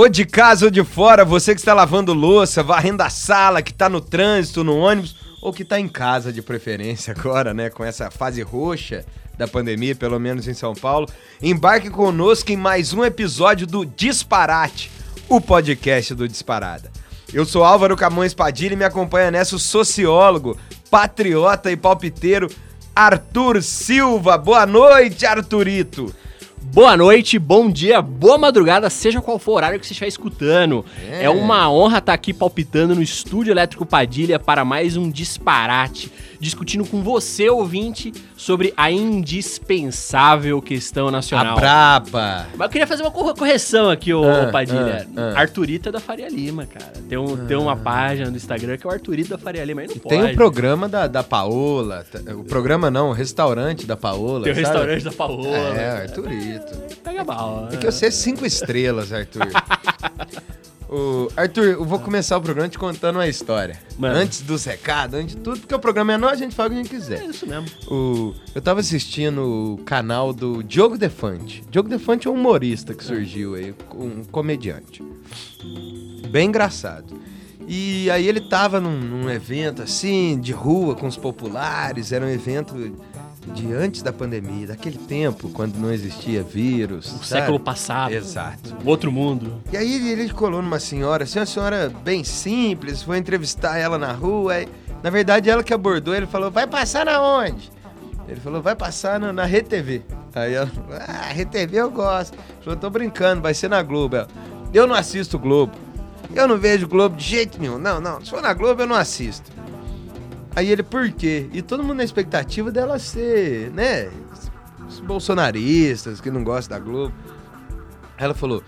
Ou de casa ou de fora, você que está lavando louça, varrendo a sala, que está no trânsito, no ônibus, ou que está em casa de preferência agora, né? Com essa fase roxa da pandemia, pelo menos em São Paulo. Embarque conosco em mais um episódio do Disparate, o podcast do Disparada. Eu sou Álvaro Camões Padilha e me acompanha nessa o sociólogo, patriota e palpiteiro Arthur Silva. Boa noite, Arthurito. Boa noite, bom dia, boa madrugada, seja qual for o horário que você estiver escutando. É, é uma honra estar aqui palpitando no Estúdio Elétrico Padilha para mais um disparate discutindo com você, ouvinte, sobre a indispensável questão nacional. A braba! Mas eu queria fazer uma correção aqui, ô ah, Padilha. Ah, ah. Arturita da Faria Lima, cara. Tem, um, tem uma ah. página no Instagram que é o Arturita da Faria Lima. Aí não pode. Tem o um programa da, da Paola. O programa não, o restaurante da Paola. Tem o restaurante da Paola. É, Arturito. Pega mal. É que eu sei cinco estrelas, Arthur. O Arthur, eu vou começar o programa te contando uma história. Mano. Antes dos recados, antes de tudo, porque o programa é nosso, a gente fala o que a gente quiser. É isso mesmo. O, eu tava assistindo o canal do Diogo Defante. Diogo Defante é um humorista que surgiu aí, um comediante. Bem engraçado. E aí ele tava num, num evento assim, de rua, com os populares, era um evento de antes da pandemia, daquele tempo, quando não existia vírus. O sabe? século passado. Exato. O outro mundo. E aí ele colou numa senhora, assim, uma senhora bem simples, foi entrevistar ela na rua. Aí, na verdade, ela que abordou, ele falou, vai passar na onde? Ele falou, vai passar na, na RedeTV. Aí ela falou, ah, RedeTV eu gosto. Ele falou, tô brincando, vai ser na Globo. Ela, eu não assisto Globo. Eu não vejo Globo de jeito nenhum. Não, não, se for na Globo eu não assisto. Aí ele, por quê? E todo mundo na expectativa dela ser, né? Os bolsonaristas que não gostam da Globo. Ela falou: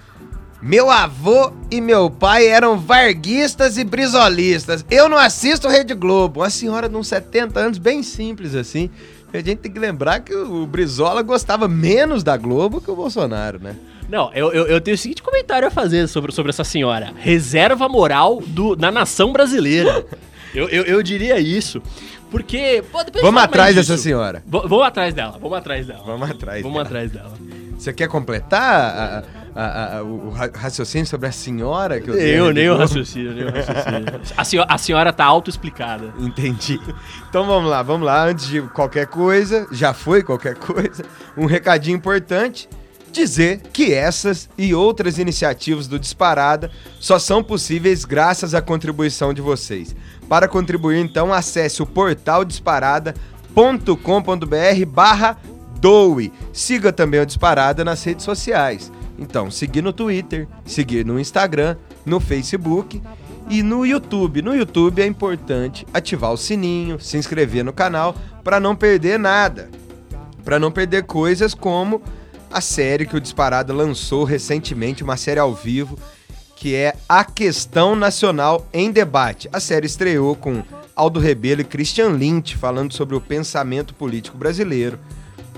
Meu avô e meu pai eram varguistas e brisolistas. Eu não assisto Rede Globo. Uma senhora de uns 70 anos, bem simples assim. A gente tem que lembrar que o Brizola gostava menos da Globo que o Bolsonaro, né? Não, eu, eu, eu, tenho o seguinte comentário a fazer sobre, sobre essa senhora. Reserva moral do, da nação brasileira. Eu, eu, eu diria isso. Porque. Pô, vamos atrás dessa senhora. V vamos atrás dela, vamos atrás dela. Vamos atrás Vamos dela. atrás dela. Você quer completar a, a, a, o raciocínio sobre a senhora que eu Eu, nem o raciocínio, nem o raciocínio. a, senhora, a senhora tá auto-explicada. Entendi. Então vamos lá, vamos lá. Antes de qualquer coisa, já foi qualquer coisa, um recadinho importante dizer que essas e outras iniciativas do Disparada só são possíveis graças à contribuição de vocês. Para contribuir, então, acesse o portal disparada.com.br barra doe. Siga também o Disparada nas redes sociais. Então, seguir no Twitter, seguir no Instagram, no Facebook e no YouTube. No YouTube é importante ativar o sininho, se inscrever no canal para não perder nada. Para não perder coisas como a série que o Disparada lançou recentemente, uma série ao vivo, que é A Questão Nacional em Debate. A série estreou com Aldo Rebelo e Christian Lynch falando sobre o pensamento político brasileiro.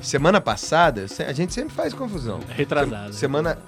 Semana passada, a gente sempre faz confusão. Retrasada. Semana.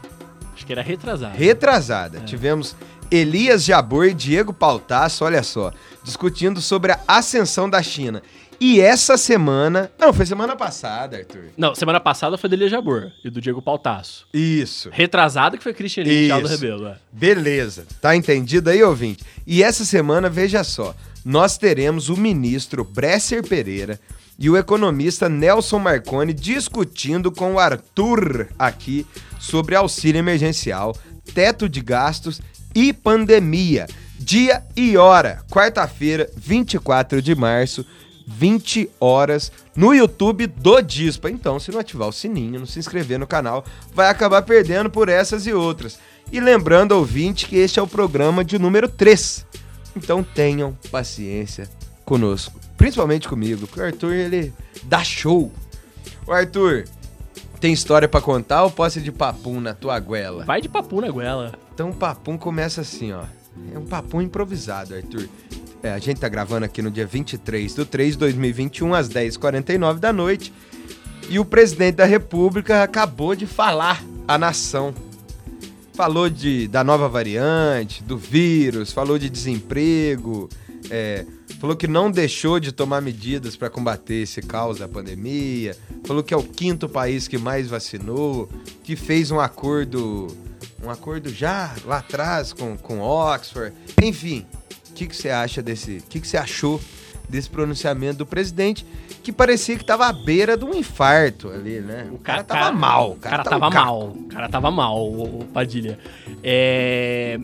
Acho que era retrasada. Retrasada. É. Tivemos Elias Jabor e Diego Pautasso, olha só, discutindo sobre a ascensão da China. E essa semana. Não, foi semana passada, Arthur. Não, semana passada foi do Elia Jabor e do Diego Pautasso. Isso. Retrasado que foi Christian Link e Aldo Rebelo. É. Beleza. Tá entendido aí, ouvinte? E essa semana, veja só, nós teremos o ministro Bresser Pereira e o economista Nelson Marconi discutindo com o Arthur aqui sobre auxílio emergencial, teto de gastos e pandemia. Dia e hora, quarta-feira, 24 de março 20 horas no YouTube do Dispa. Então, se não ativar o sininho, não se inscrever no canal, vai acabar perdendo por essas e outras. E lembrando, ouvinte, que este é o programa de número 3. Então tenham paciência conosco. Principalmente comigo, porque o Arthur, ele dá show. O Arthur, tem história para contar ou posso ir de papum na tua goela? Vai de papum na goela. Então o papum começa assim, ó. É um papum improvisado, Arthur. É, a gente tá gravando aqui no dia 23 de 3 de 2021, às 10h49 da noite. E o presidente da República acabou de falar à nação. Falou de, da nova variante, do vírus, falou de desemprego, é, falou que não deixou de tomar medidas para combater esse caos da pandemia, falou que é o quinto país que mais vacinou, que fez um acordo um acordo já lá atrás com, com Oxford. Enfim, que, que você acha desse. O que, que você achou desse pronunciamento do presidente? Que parecia que tava à beira de um infarto ali, né? O cara, tava mal. O cara, tava, mal. O cara tava mal, o Padilha. É.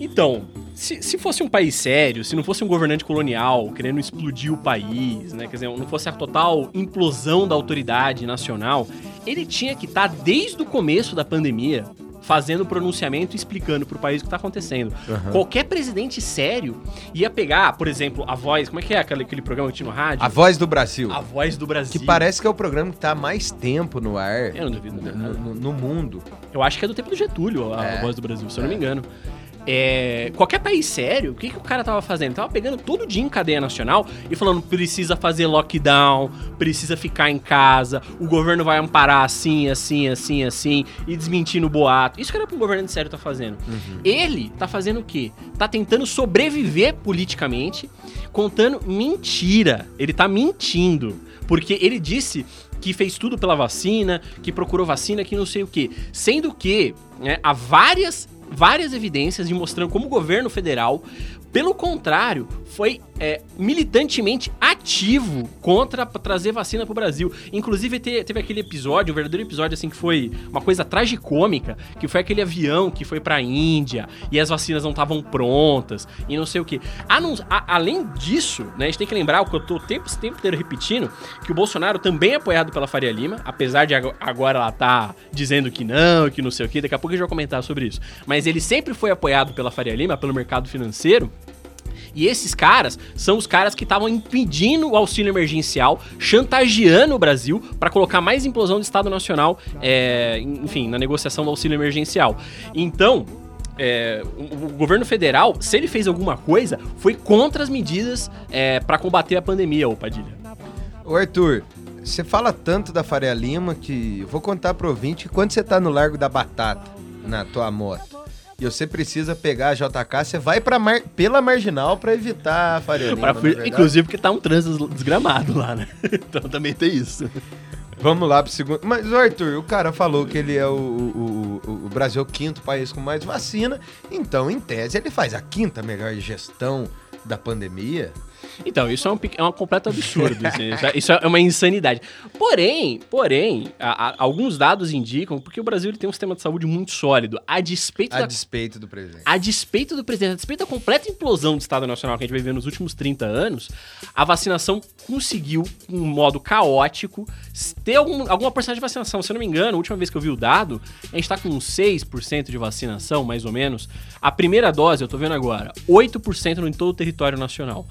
Então, se, se fosse um país sério, se não fosse um governante colonial querendo explodir o país, né? Quer dizer, não fosse a total implosão da autoridade nacional, ele tinha que estar tá desde o começo da pandemia fazendo pronunciamento e explicando pro país o que tá acontecendo. Uhum. Qualquer presidente sério ia pegar, por exemplo, a voz. Como é que é aquele, aquele programa que tinha no rádio? A Voz do Brasil. A Voz do Brasil. Que parece que é o programa que tá mais tempo no ar. Eu não duvido. No, no, no mundo. Eu acho que é do tempo do Getúlio, a, é. a Voz do Brasil, se eu não me engano. É, qualquer país sério, o que, que o cara tava fazendo? Tava pegando todo dia em cadeia nacional e falando: precisa fazer lockdown, precisa ficar em casa, o governo vai amparar assim, assim, assim, assim, e desmentindo o boato. Isso que era pro governo sério tá fazendo. Uhum. Ele tá fazendo o quê? Tá tentando sobreviver politicamente, contando mentira. Ele tá mentindo. Porque ele disse que fez tudo pela vacina, que procurou vacina, que não sei o quê. Sendo que né, há várias várias evidências de mostrando como o governo federal, pelo contrário, foi é, militantemente ativo contra trazer vacina para o Brasil. Inclusive, te, teve aquele episódio, um verdadeiro episódio, assim, que foi uma coisa tragicômica, que foi aquele avião que foi para a Índia e as vacinas não estavam prontas e não sei o que. Além disso, né, a gente tem que lembrar, o que eu tô o tempo, esse tempo inteiro repetindo, que o Bolsonaro também é apoiado pela Faria Lima, apesar de agora ela tá dizendo que não, que não sei o que, daqui a pouco a gente vai comentar sobre isso. Mas ele sempre foi apoiado pela Faria Lima, pelo mercado financeiro, e esses caras são os caras que estavam impedindo o auxílio emergencial, chantageando o Brasil para colocar mais implosão do Estado Nacional, é, enfim, na negociação do auxílio emergencial. Então, é, o, governo federal, se ele fez alguma coisa, foi contra as medidas é, para combater a pandemia, ô Padilha. Ô Arthur, você fala tanto da Faria Lima que eu vou contar pro ouvinte quando você tá no Largo da Batata, na tua moto, e você precisa pegar a JK, você vai pra mar... pela marginal para evitar a Faria Lima, é inclusive porque tá um trânsito desgramado lá, né? então também tem isso. Vamos lá pro segundo. Mas, Arthur, o cara falou que ele é o, o, o, o Brasil é o quinto país com mais vacina, então, em tese, ele faz a quinta melhor gestão da pandemia. Então, isso é um, é um completo absurdo. assim, isso, é, isso, é, uma insanidade. Porém, porém, a, a, alguns dados indicam porque o Brasil ele tem um sistema de saúde muito sólido. A despeito, a da, despeito do presidente. A despeito do presidente, a despeito da completa implosão do Estado Nacional que a gente vai ver nos últimos 30 anos, a vacinação conseguiu, um modo caótico, ter algum, alguma porcentagem de vacinação. Se eu não me engano, a última vez que eu vi o dado, a gente está com 6% de vacinação, mais ou menos. A primeira dose, eu estou vendo agora, 8% em todo o território nacional.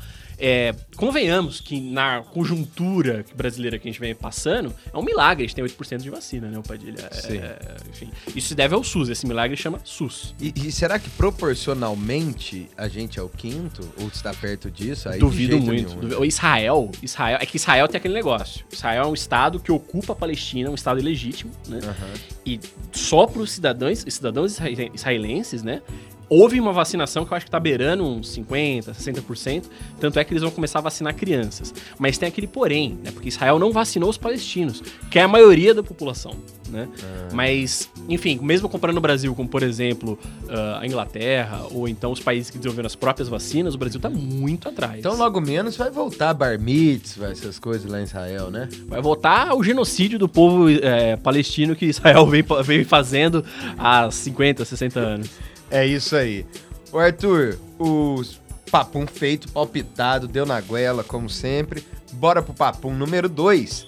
É, convenhamos que na conjuntura brasileira que a gente vem passando, é um milagre a gente tem 8% de vacina, né, o Padilha? É, é, enfim, isso se deve ao SUS, esse milagre chama SUS. E, e, será que proporcionalmente a gente é o quinto? Ou está perto disso? Aí Duvido muito. Nenhum, né? Israel, Israel, é que Israel tem aquele negócio. Israel é um estado que ocupa a Palestina, um estado ilegítimo, né? Uhum. E só para os cidadãos, cidadãos israelenses, né? Houve uma vacinação que eu acho que tá beirando uns 50%, 60%, tanto é que eles vão começar a vacinar crianças. Mas tem aquele porém, né? Porque Israel não vacinou os palestinos, que é a maioria da população, né? Ah. Mas, enfim, mesmo comparando o Brasil com, por exemplo, uh, a Inglaterra, ou então os países que desenvolveram as próprias vacinas, o Brasil tá muito atrás. Então, logo menos, vai voltar bar mitzvah, essas coisas lá em Israel, né? Vai voltar o genocídio do povo é, palestino que Israel vem, vem fazendo há 50, 60 anos. É isso aí. O Arthur, o papum feito, palpitado, deu na goela, como sempre. Bora pro papum número 2.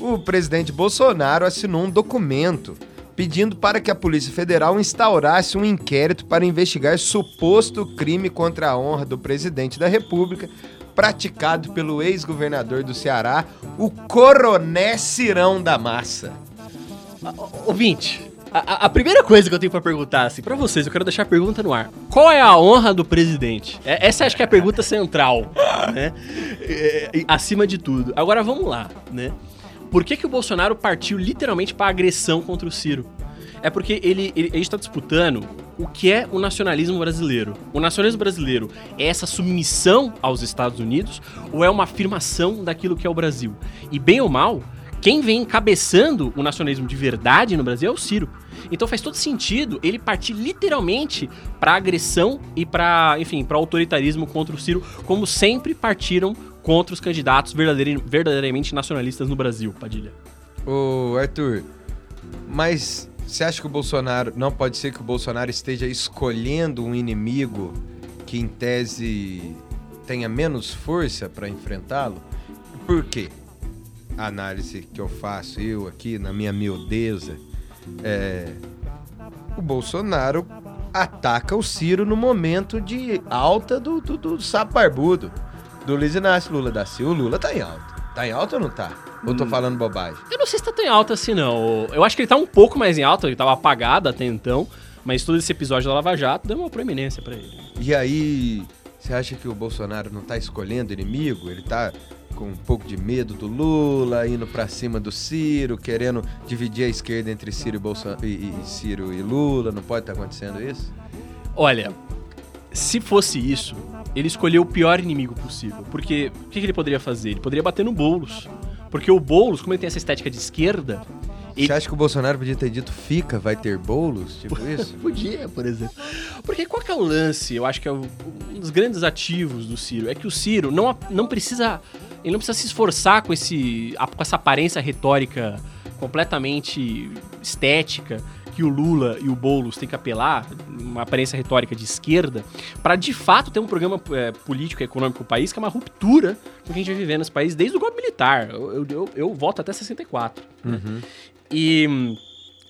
O presidente Bolsonaro assinou um documento pedindo para que a Polícia Federal instaurasse um inquérito para investigar suposto crime contra a honra do presidente da República praticado pelo ex-governador do Ceará, o Coroné Cirão da Massa. Ouvinte, a, a, primeira coisa que eu tenho para perguntar, assim, para vocês, eu quero deixar a pergunta no ar. Qual é a honra do presidente? É, essa acho que é a pergunta central, né? É, é, acima de tudo. Agora vamos lá, né? Por que, que o Bolsonaro partiu literalmente para agressão contra o Ciro? É porque ele, ele, gente está disputando o que é o nacionalismo brasileiro. O nacionalismo brasileiro é essa submissão aos Estados Unidos ou é uma afirmação daquilo que é o Brasil? E bem ou mal, quem vem encabeçando o nacionalismo de verdade no Brasil é o Ciro. Então faz todo sentido ele partir literalmente pra agressão e pra, enfim, pra autoritarismo contra o Ciro, como sempre partiram contra os candidatos verdadeir- verdadeiramente nacionalistas no Brasil, Padilha. Ô, Arthur, mas você acha que o Bolsonaro. Não pode ser que o Bolsonaro esteja escolhendo um inimigo que, em tese, tenha menos força para enfrentá-lo? Por quê? Análise que eu faço, eu aqui, na minha miudeza, é. O Bolsonaro ataca o Ciro no momento de alta do, do, do sapo barbudo. Do Luiz Inácio Lula da Silva. O Lula tá em alta. Tá em alta ou não tá? Ou tô falando bobagem? Eu não sei se tá tão em alta assim, não. Eu acho que ele tá um pouco mais em alta, ele tava apagado até então, mas todo esse episódio da Lava Jato deu uma proeminência pra ele. E aí, você acha que o Bolsonaro não tá escolhendo inimigo? Ele tá com um pouco de medo do Lula, indo pra cima do Ciro, querendo dividir a esquerda entre Ciro e, Bolso... e, e- Ciro e Lula? Não pode estar acontecendo isso? Olha, se fosse isso, ele escolheu o pior inimigo possível. Porque o que, que ele poderia fazer? Ele poderia bater no Boulos. Porque o Boulos, como ele tem essa estética de esquerda, Ele- Você acha que o Bolsonaro podia ter dito fica, vai ter bolos? Tipo isso? Podia, por exemplo. Porque qual que é o lance? Eu acho que é um dos grandes ativos do Ciro. É que o Ciro não, não precisa. Ele não precisa se esforçar com, esse, com essa aparência retórica completamente estética que o Lula e o Boulos têm que apelar, uma aparência retórica de esquerda, para de fato ter um programa é, político e econômico no país que é uma ruptura com o que a gente vai viver nesse país desde o golpe militar. Eu, eu, eu, eu voto até 64. Uhum. E,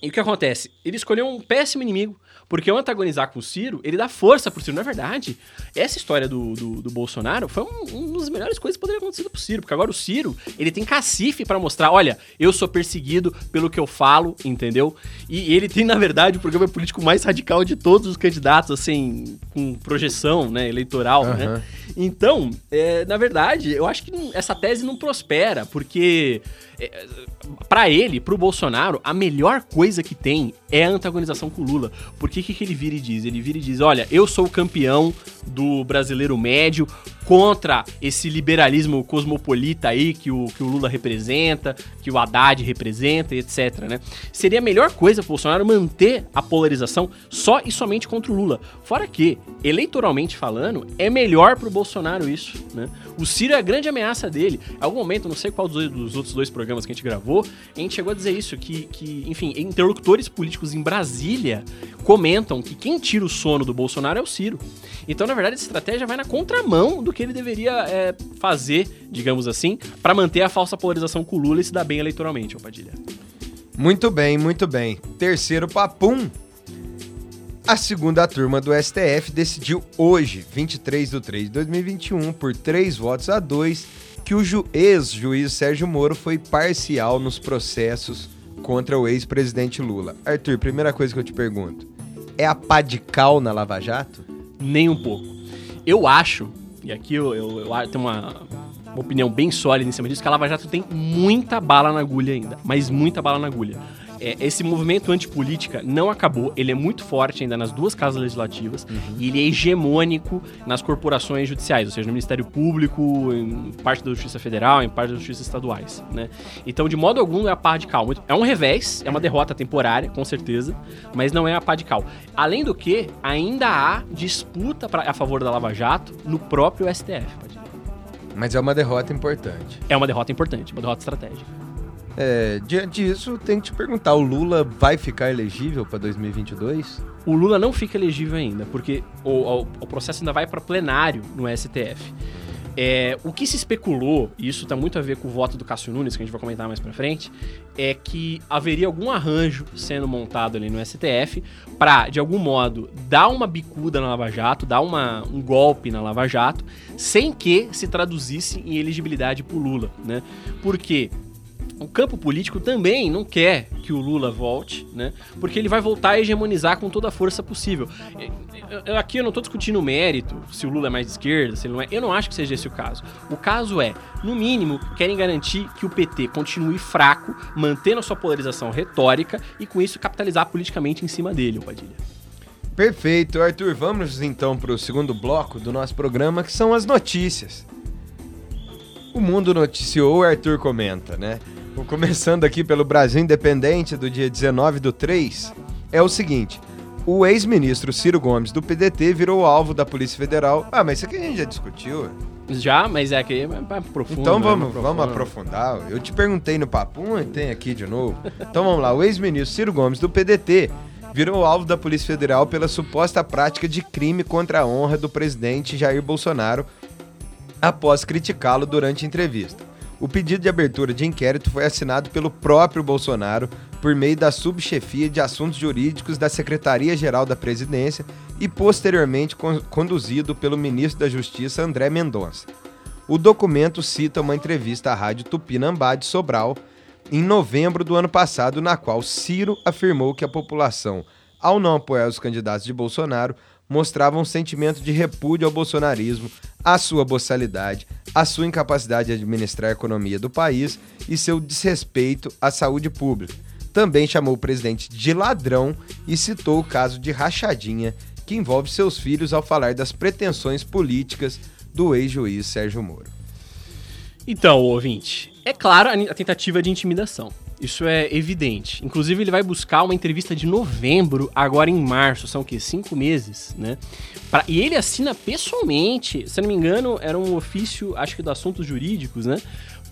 e o que acontece? Ele escolheu um péssimo inimigo, porque ao antagonizar com o Ciro, ele dá força pro Ciro. Na verdade, essa história do, do, do Bolsonaro foi um, um das melhores coisas que poderia acontecer pro Ciro, porque agora o Ciro, ele tem cacife pra mostrar, olha, eu sou perseguido pelo que eu falo, entendeu? E ele tem, na verdade, o programa político mais radical de todos os candidatos, assim, com projeção, né, eleitoral, né? Aham. Então, é, na verdade, eu acho que essa tese não prospera, porque é, para ele, pro Bolsonaro, a melhor coisa que tem é a antagonização com o Lula. Porque o que, que ele vira e diz? Ele vira e diz: olha, eu sou o campeão do brasileiro médio contra esse liberalismo cosmopolita aí que o, que o Lula representa, que o Haddad representa, e etc. Né? Seria a melhor coisa pro Bolsonaro manter a polarização só e somente contra o Lula. Fora que, eleitoralmente falando, é melhor pro Bolsonaro isso. Né? O Ciro é a grande ameaça dele. Em algum momento, não sei qual dos, dos outros dois programas que a gente gravou, a gente chegou a dizer isso, que, que, enfim, interlocutores políticos em Brasília comentam que quem tira o sono do Bolsonaro é o Ciro. Então, na verdade, essa estratégia vai na contramão do que ele deveria é, fazer, digamos assim, para manter a falsa polarização com o Lula e se dar bem eleitoralmente, ô Padilha. Muito bem, muito bem. Terceiro papum. A segunda turma do STF decidiu hoje, 23 de 3 de 2021, por 3 votos a 2, que o ju- ex-juiz Sérgio Moro foi parcial nos processos contra o ex-presidente Lula. Arthur, primeira coisa que eu te pergunto: é a pá de cal na Lava Jato? Nem um pouco. Eu acho, e aqui eu, eu, eu tenho uma, uma opinião bem sólida em cima disso, que a Lava Jato tem muita bala na agulha ainda. Mas muita bala na agulha. É, esse movimento antipolítica não acabou, ele é muito forte ainda nas duas casas legislativas e ele é hegemônico nas corporações judiciais, ou seja, no Ministério Público, em parte da Justiça Federal, em parte das justiças estaduais, né? Então, de modo algum, é a pá de cal. É um revés, é uma derrota temporária, com certeza, mas não é a pá de cal. Além do que, ainda há disputa pra, a favor da Lava Jato no próprio STF. Padilha. Mas é uma derrota importante. É uma derrota importante, uma derrota estratégica. É, diante disso, tem que te perguntar: o Lula vai ficar elegível para 2022? O Lula não fica elegível ainda, porque o, o- o processo ainda vai para plenário no STF. É, o que se especulou, e isso tá muito a ver com o voto do Cássio Nunes, que a gente vai comentar mais pra frente, é que haveria algum arranjo sendo montado ali no STF pra, de algum modo, dar uma bicuda na Lava Jato, dar uma, um golpe na Lava Jato, sem que se traduzisse em elegibilidade pro Lula, né? Porque o campo político também não quer que o Lula volte, né? Porque ele vai voltar a hegemonizar com toda a força possível. Eu- Aqui eu não tô discutindo o mérito, se o Lula é mais de esquerda, se ele não é. Eu não acho que seja esse o caso. O caso é, no mínimo, querem garantir que o PT continue fraco, mantendo a sua polarização retórica e com isso capitalizar politicamente em cima dele, Padilha. Perfeito, Arthur. Vamos então para o segundo bloco do nosso programa, que são as notícias. O mundo noticiou, Arthur comenta, né? Começando aqui pelo Brasil Independente, do dia 19 do 3. é o seguinte: o ex-ministro Ciro Gomes do PDT virou alvo da Polícia Federal. Ah, mas isso aqui a gente já discutiu. Já, mas é que é profundo. Então né? vamos, Profundo. vamos aprofundar. Eu te perguntei no papo, e tem aqui de novo. Então vamos lá. O ex-ministro Ciro Gomes do PDT virou alvo da Polícia Federal pela suposta prática de crime contra a honra do presidente Jair Bolsonaro após criticá-lo durante entrevista. O pedido de abertura de inquérito foi assinado pelo próprio Bolsonaro por meio da subchefia de assuntos jurídicos da Secretaria-Geral da Presidência e posteriormente con- conduzido pelo ministro da Justiça André Mendonça. O documento cita uma entrevista à rádio Tupinambá de Sobral em novembro do ano passado, na qual Ciro afirmou que a população, ao não apoiar os candidatos de Bolsonaro, mostrava um sentimento de repúdio ao bolsonarismo, à sua boçalidade, à sua incapacidade de administrar a economia do país e seu desrespeito à saúde pública. Também chamou o presidente de ladrão e citou o caso de rachadinha que envolve seus filhos ao falar das pretensões políticas do ex-juiz Sérgio Moro. Então, ouvinte, é claro a, tentativa de intimidação. Isso é evidente. Inclusive, ele vai buscar uma entrevista de novembro, agora em março. São o quê? Cinco meses, né? Pra- e ele assina pessoalmente, se não me engano, era um ofício, acho que, dos assuntos jurídicos, né?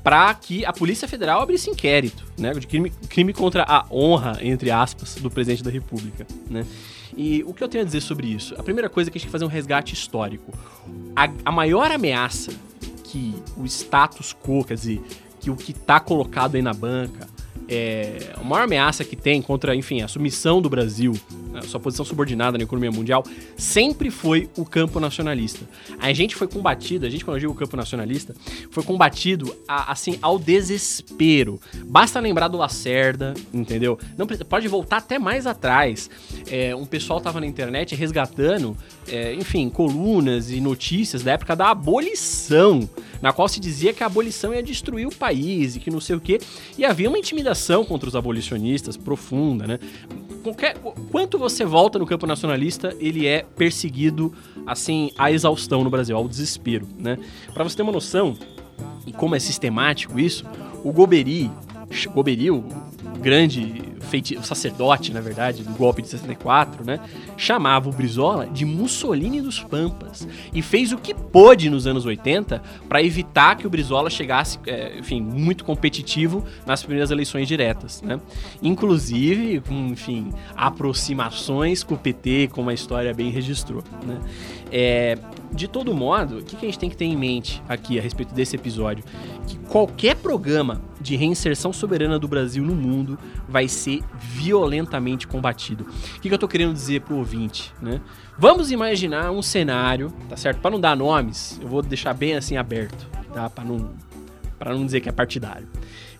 Para que a Polícia Federal abrisse inquérito, né? De crime, crime contra a honra, entre aspas, do presidente da República, né? E o que eu tenho a dizer sobre isso? A primeira coisa é que a gente tem que fazer um resgate histórico. A, a maior ameaça que o status quo, quer dizer, que o que está colocado aí na banca, é, a maior ameaça que tem contra, enfim, a submissão do Brasil, sua posição subordinada na economia mundial, sempre foi o campo nacionalista. A gente foi combatido, a gente, quando eu digo campo nacionalista, foi combatido, a- assim, ao desespero. Basta lembrar do Lacerda, entendeu? Não, pode voltar até mais atrás. É, um pessoal tava na internet resgatando, é, enfim, colunas e notícias da época da abolição, na qual se dizia que a abolição ia destruir o país e que não sei o quê. E havia uma intimidação contra os abolicionistas profunda, né? Qualquer, quanto você volta no campo nacionalista, ele é perseguido, assim, à exaustão no Brasil, ao desespero, né? Pra você ter uma noção, e como é sistemático isso, o Goberi, Goberi, o grande feiti sacerdote, na verdade, do golpe de 64, né, chamava o Brizola de Mussolini dos Pampas e fez o que pôde nos anos 80 para evitar que o Brizola chegasse, é, enfim, muito competitivo nas primeiras eleições diretas, né? Inclusive, com, enfim, aproximações com o PT, como a história bem registrou, né? É, de todo modo, o que a gente tem que ter em mente aqui a respeito desse episódio? Que qualquer programa de reinserção soberana do Brasil no mundo vai ser violentamente combatido. O que, que eu tô querendo dizer pro ouvinte, né? Vamos imaginar um cenário, tá certo? Para não dar nomes, eu vou deixar bem assim aberto, tá? Para não, pra não dizer que é partidário.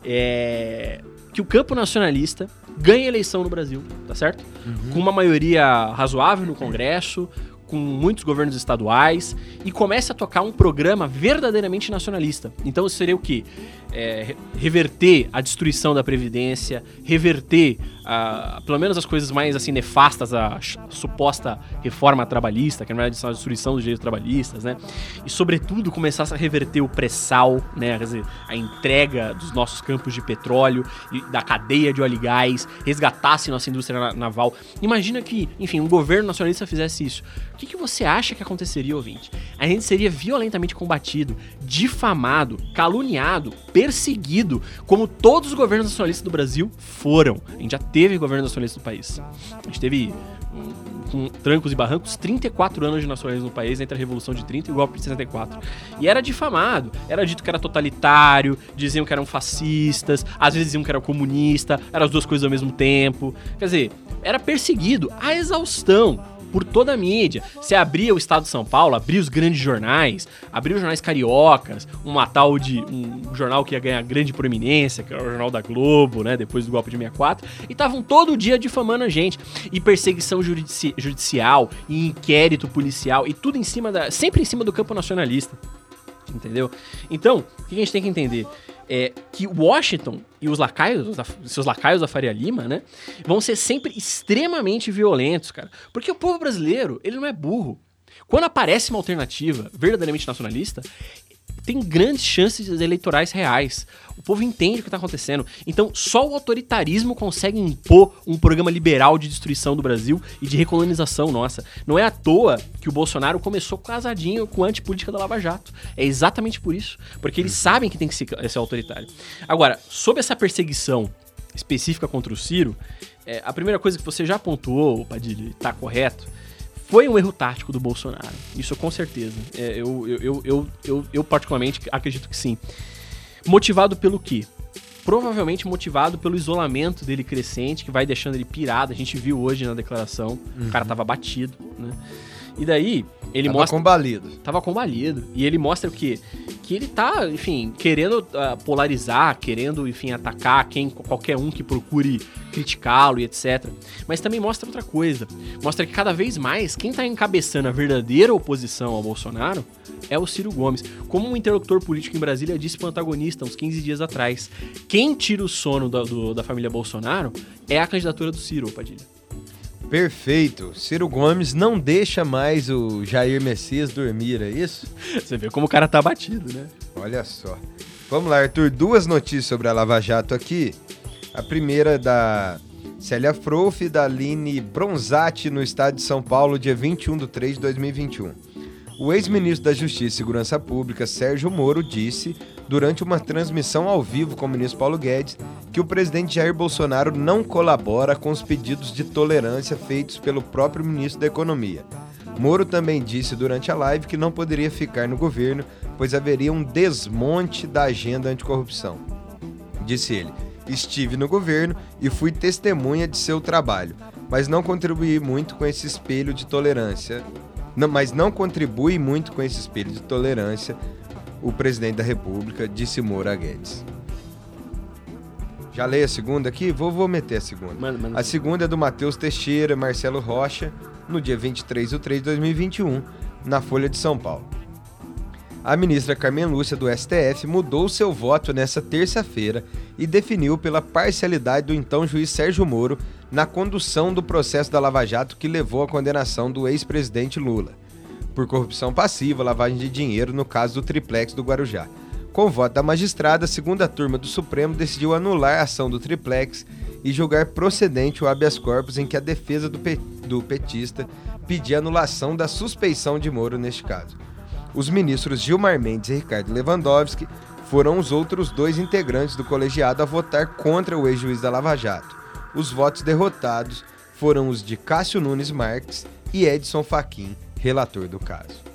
É, que o campo nacionalista ganha eleição no Brasil, tá certo? Com uma maioria razoável no Congresso, com muitos governos estaduais e comece a tocar um programa verdadeiramente nacionalista. Então isso seria o quê? É, re- reverter a destruição da Previdência, reverter pelo menos as coisas mais assim nefastas, a suposta reforma trabalhista, que na verdade são a destruição dos direitos trabalhistas, né? E sobretudo começasse a reverter o pré-sal, né? Quer dizer, a entrega dos nossos campos de petróleo e da cadeia de óleo e gás, resgatasse nossa indústria na- naval. Imagina que, enfim, um governo nacionalista fizesse isso. O que, que você acha que aconteceria, ouvinte? A gente seria violentamente combatido, difamado, caluniado, perseguido, como todos os governos nacionalistas do Brasil foram. A gente já teve governo nacionalista no país. A gente teve, com trancos e barrancos, 34 anos de nacionalismo no país, entre a Revolução de 30 e o golpe de 64. E era difamado. Era dito que era totalitário, diziam que eram fascistas, às vezes diziam que era comunista, eram as duas coisas ao mesmo tempo. Quer dizer, era perseguido à exaustão por toda a mídia. Você abria o Estado de São Paulo, abria os grandes jornais, abria os jornais cariocas, uma tal de um jornal que ia ganhar grande proeminência, que era o Jornal da Globo, né, depois do golpe de 64, e estavam todo dia difamando a gente. E perseguição judici- judicial, e inquérito policial, e tudo em cima da, sempre em cima do campo nacionalista. Entendeu? Então, o que a gente tem que entender? É que Washington e os lacaios, seus lacaios da Faria Lima, né? Vão ser sempre extremamente violentos, cara. Porque o povo brasileiro, ele não é burro. Quando aparece uma alternativa verdadeiramente nacionalista, tem grandes chances eleitorais reais. O povo entende o que está acontecendo. Então, só o autoritarismo consegue impor um programa liberal de destruição do Brasil e de recolonização nossa. Não é à toa que o Bolsonaro começou casadinho com a antipolítica da Lava Jato. É exatamente por isso. Porque eles sabem que tem que ser, ser autoritário. Agora, sob essa perseguição específica contra o Ciro, é, a primeira coisa que você já pontuou, Padilha, está correto, foi um erro tático do Bolsonaro. Isso com certeza. É, eu, eu, eu, eu, eu, particularmente, acredito que sim. Motivado pelo quê? Provavelmente motivado pelo isolamento dele crescente, que vai deixando ele pirado. A gente viu hoje na declaração, uhum. o cara tava batido, né? E daí, ele tava mostra. combalido. Tava combalido. E ele mostra o quê? Que ele tá, enfim, querendo uh, polarizar, querendo, enfim, atacar quem, qualquer um que procure criticá-lo e etc. Mas também mostra outra coisa. Mostra que cada vez mais quem tá encabeçando a verdadeira oposição ao Bolsonaro é o Ciro Gomes. Como um interlocutor político em Brasília disse pro antagonista uns 15 dias atrás: quem tira o sono do, da família Bolsonaro é a candidatura do Ciro, Padilha. Perfeito. Ciro Gomes não deixa mais o Jair Messias dormir, é isso? Você vê como o cara tá batido, né? Olha só. Vamos lá, Arthur. Duas notícias sobre a Lava Jato aqui. A primeira é da Célia Frouf e da Aline Bronzatti no estado de São Paulo, dia 21 de 3 de 2021. O ex-ministro da Justiça e Segurança Pública, Sérgio Moro, disse, durante uma transmissão ao vivo com o ministro Paulo Guedes, que o presidente Jair Bolsonaro não colabora com os pedidos de tolerância feitos pelo próprio ministro da Economia. Moro também disse durante a live que não poderia ficar no governo, pois haveria um desmonte da agenda anticorrupção. Disse ele: Estive no governo e fui testemunha de seu trabalho, mas não contribuí muito com esse espelho de tolerância não, mas não contribui muito com esse espírito de tolerância o presidente da República, disse Moura Guedes. Já leio a segunda aqui? Vou, vou meter a segunda. Mano, mano. A segunda é do Matheus Teixeira Marcelo Rocha, no dia 23 de 3 de 2021, na Folha de São Paulo. A ministra Carmen Lúcia do STF mudou seu voto nesta terça-feira e definiu pela parcialidade do então juiz Sérgio Moro na condução do processo da Lava Jato que levou à condenação do ex-presidente Lula por corrupção passiva, lavagem de dinheiro no caso do triplex do Guarujá. Com voto da magistrada, a segunda turma do Supremo decidiu anular a ação do triplex e julgar procedente o habeas corpus em que a defesa do, do petista pedia anulação da suspeição de Moro neste caso. Os ministros Gilmar Mendes e Ricardo Lewandowski foram os outros dois integrantes do colegiado a votar contra o ex-juiz da Lava Jato. Os votos derrotados foram os de Cássio Nunes Marques e Edson Fachin, relator do caso.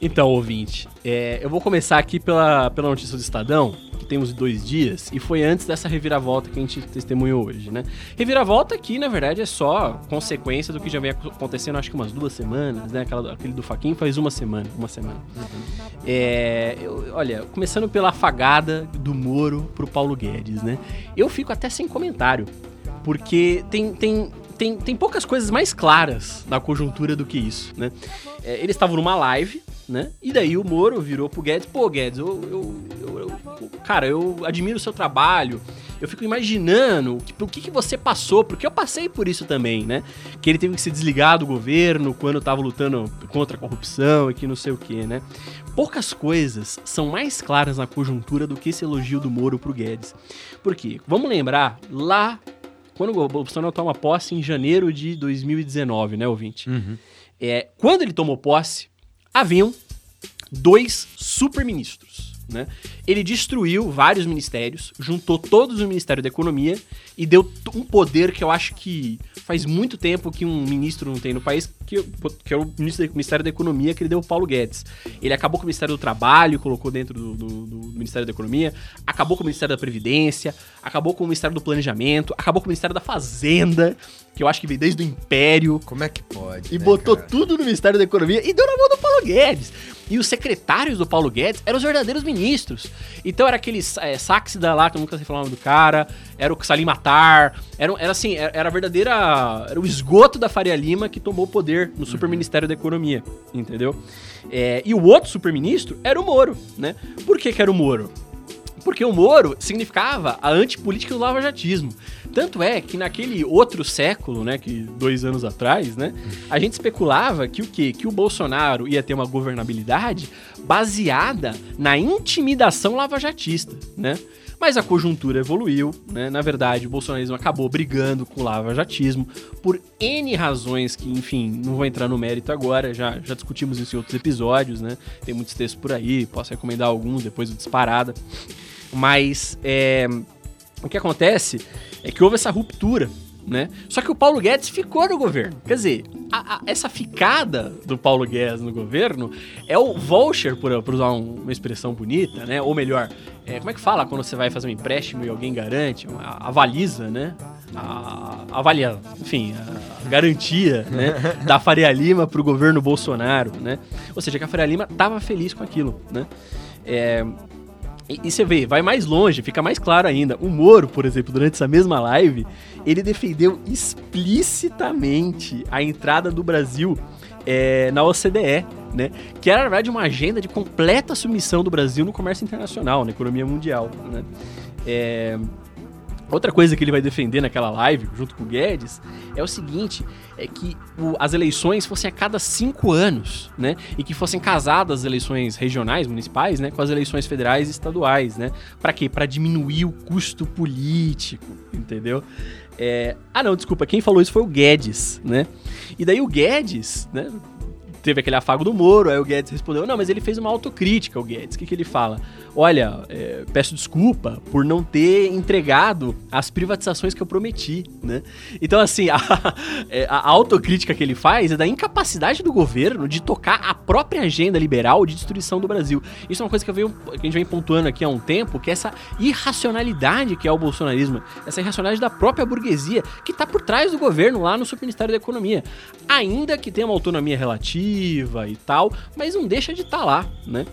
Então, ouvinte, é, eu vou começar aqui pela, pela notícia do Estadão, tem uns dois dias, e foi antes dessa reviravolta que a gente testemunhou hoje, né? Reviravolta aqui, na verdade, é só consequência do que já vem acontecendo, acho que umas duas semanas, né? Aquela, aquele do Faquin faz uma semana, uma semana. Uhum. É, eu, olha, começando pela afagada do Moro pro Paulo Guedes, né? Eu fico até sem comentário, porque tem, tem, tem, tem poucas coisas mais claras na conjuntura do que isso, né? É, eles estavam numa live, né? E daí o Moro virou pro Guedes, pô, Guedes, eu, eu, eu, eu cara, eu admiro o seu trabalho. Eu fico imaginando tipo, o que, que você passou, porque eu passei por isso também, né? Que ele teve que se desligar do governo quando tava lutando contra a corrupção e que não sei o que, né? Poucas coisas são mais claras na conjuntura do que esse elogio do Moro pro Guedes. Por quê? Vamos lembrar lá quando o Bolsonaro toma posse em janeiro de 2019, né, ouvinte? Uhum. É, quando ele tomou posse, haviam dois super-ministros. Né? Ele destruiu vários ministérios, juntou todos o Ministério da Economia e deu um poder que eu acho que faz muito tempo que um ministro não tem no país, que, que é o Ministério da Economia que ele deu o Paulo Guedes. Ele acabou com o Ministério do Trabalho, colocou dentro do, do, do Ministério da Economia, acabou com o Ministério da Previdência, acabou com o Ministério do Planejamento, acabou com o Ministério da Fazenda, que eu acho que veio desde o Império. Como é que pode? E né, botou cara? tudo no Ministério da Economia e deu na mão do Paulo Guedes. E os secretários do Paulo Guedes eram os verdadeiros ministros. Então era aquele é, Saxida lá, que eu nunca sei falar o nome do cara, era o Salim Matar, era, era assim, era, era a verdadeira. Era o esgoto da Faria Lima que tomou poder no Super Ministério da Economia, entendeu? É, e o outro super ministro era o Moro, né? Por que, que era o Moro? Porque o Moro significava a antipolítica do lavajatismo. Tanto é que naquele outro século, né, que dois anos atrás, né, a gente especulava que o quê? Que o Bolsonaro ia ter uma governabilidade baseada na intimidação lavajatista, né? Mas a conjuntura evoluiu, né? Na verdade, o bolsonarismo acabou brigando com o lava-jatismo por N razões que, enfim, não vou entrar no mérito agora, já, já discutimos isso em outros episódios, né? Tem muitos textos por aí, posso recomendar alguns depois do Disparada. Mas é, o que acontece é que houve essa ruptura né? Só que o Paulo Guedes ficou no governo. Quer dizer, a, a, essa ficada do Paulo Guedes no governo é o voucher, por, por usar um, uma expressão bonita, né? Ou melhor, é, como é que fala quando você vai fazer um empréstimo e alguém garante? A, avaliza, né? A, avalia, enfim, a garantia né? da Faria Lima para o governo Bolsonaro, né? Ou seja, que a Faria Lima estava feliz com aquilo, né? É, e, e, você vê, vai mais longe, fica mais claro ainda. O Moro, por exemplo, durante essa mesma live, ele defendeu explicitamente a entrada do Brasil é, na OCDE, né? Que era, na verdade, uma agenda de completa submissão do Brasil no comércio internacional, na economia mundial, né? É, Outra coisa que ele vai defender naquela live, junto com o Guedes, é o seguinte: é que o, as eleições fossem a cada cinco anos, né? E que fossem casadas as eleições regionais, municipais, né? Com as eleições federais e estaduais, né? Para quê? Para diminuir o custo político, entendeu? É... Ah, não, desculpa, quem falou isso foi o Guedes, né? E daí o Guedes, né? Teve aquele afago do Moro, aí o Guedes respondeu, não, mas ele fez uma autocrítica, o Guedes. O que, que ele fala? Olha, é, peço desculpa por não ter entregado as privatizações que eu prometi, né? Então, assim, a, é, a autocrítica que ele faz é da incapacidade do governo de tocar a própria agenda liberal de destruição do Brasil. Isso é uma coisa que, venho, que a gente vem pontuando aqui há um tempo, que é essa irracionalidade que é o bolsonarismo, essa irracionalidade da própria burguesia, que está por trás do governo lá no Subministério da Economia. Ainda que tenha uma autonomia relativa, e tal, mas não deixa de estar tá lá, né?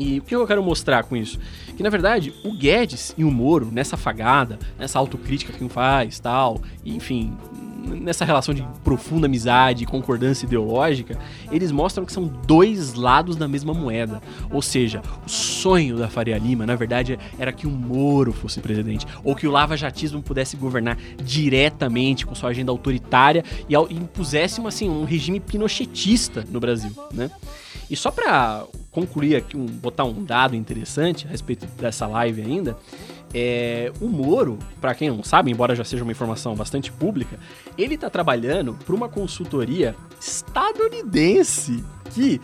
E o que eu quero mostrar com isso? Que na verdade o Guedes e o Moro, nessa fagada, nessa autocrítica que um faz, tal, enfim, nessa relação de profunda amizade e concordância ideológica, eles mostram que são dois lados da mesma moeda. Ou seja, o sonho da Faria Lima, na verdade, era que o Moro fosse presidente, ou que o lava-jatismo pudesse governar diretamente com sua agenda autoritária e impusesse assim, um regime pinochetista no Brasil, né? E só para concluir aqui, um, botar um dado interessante a respeito dessa live ainda, é, o Moro, para quem não sabe, embora já seja uma informação bastante pública, ele está trabalhando para uma consultoria estadunidense que,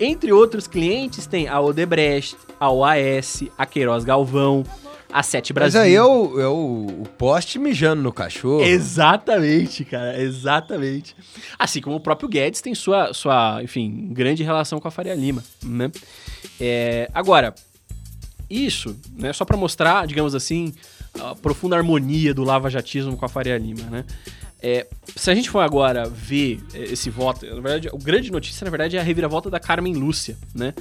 entre outros clientes, tem a Odebrecht, a OAS, a Queiroz Galvão, a Sete Brasil. Mas aí é o, é o, o poste mijando no cachorro. Exatamente, cara, exatamente. Assim como o próprio Guedes tem sua, sua enfim, grande relação com a Faria Lima, né? É, agora, isso, né, só para mostrar, digamos assim, a profunda harmonia do lava-jatismo com a Faria Lima, né? É, se a gente for agora ver é, esse voto, na verdade, o grande notícia, na verdade, é a reviravolta da Carmen Lúcia, né?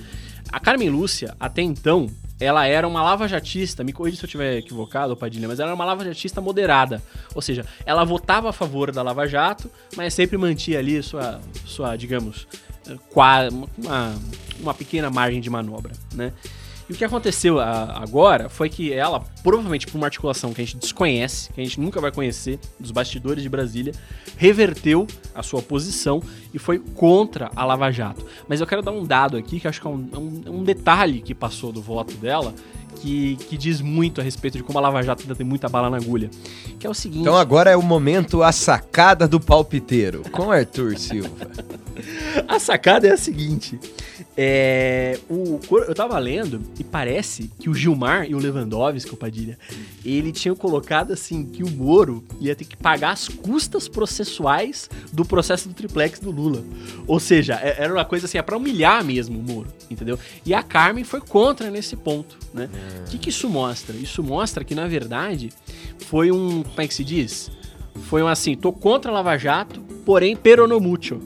A Carmen Lúcia, até então, ela era uma lava-jatista, me corrija se eu estiver equivocado, Padilha, mas ela era uma lava-jatista moderada. Ou seja, ela votava a favor da Lava Jato, mas sempre mantinha ali sua, sua digamos, uma, uma pequena margem de manobra, né? E o que aconteceu a, agora foi que ela, provavelmente por uma articulação que a gente desconhece, que a gente nunca vai conhecer, dos bastidores de Brasília, reverteu a sua posição e foi contra a Lava Jato. Mas eu quero dar um dado aqui, que acho que é um, um, um detalhe que passou do voto dela, que, que, diz muito a respeito de como a Lava Jato ainda tem muita bala na agulha. Que é o seguinte. Então agora é o momento a sacada do palpiteiro, com Arthur Silva. a sacada é a seguinte: é, o, eu tava lendo e parece que o Gilmar e o Lewandowski, o Padilha, ele tinham colocado assim que o Moro ia ter que pagar as custas processuais do processo do triplex do Lula. Ou seja, é, era uma coisa assim, é pra humilhar mesmo o Moro, entendeu? E a Carmen foi contra nesse ponto, né? O é. que, que isso mostra? Isso mostra que, na verdade, foi um. Como é que se diz? Foi um assim, tô contra a Lava Jato, porém peronomútil.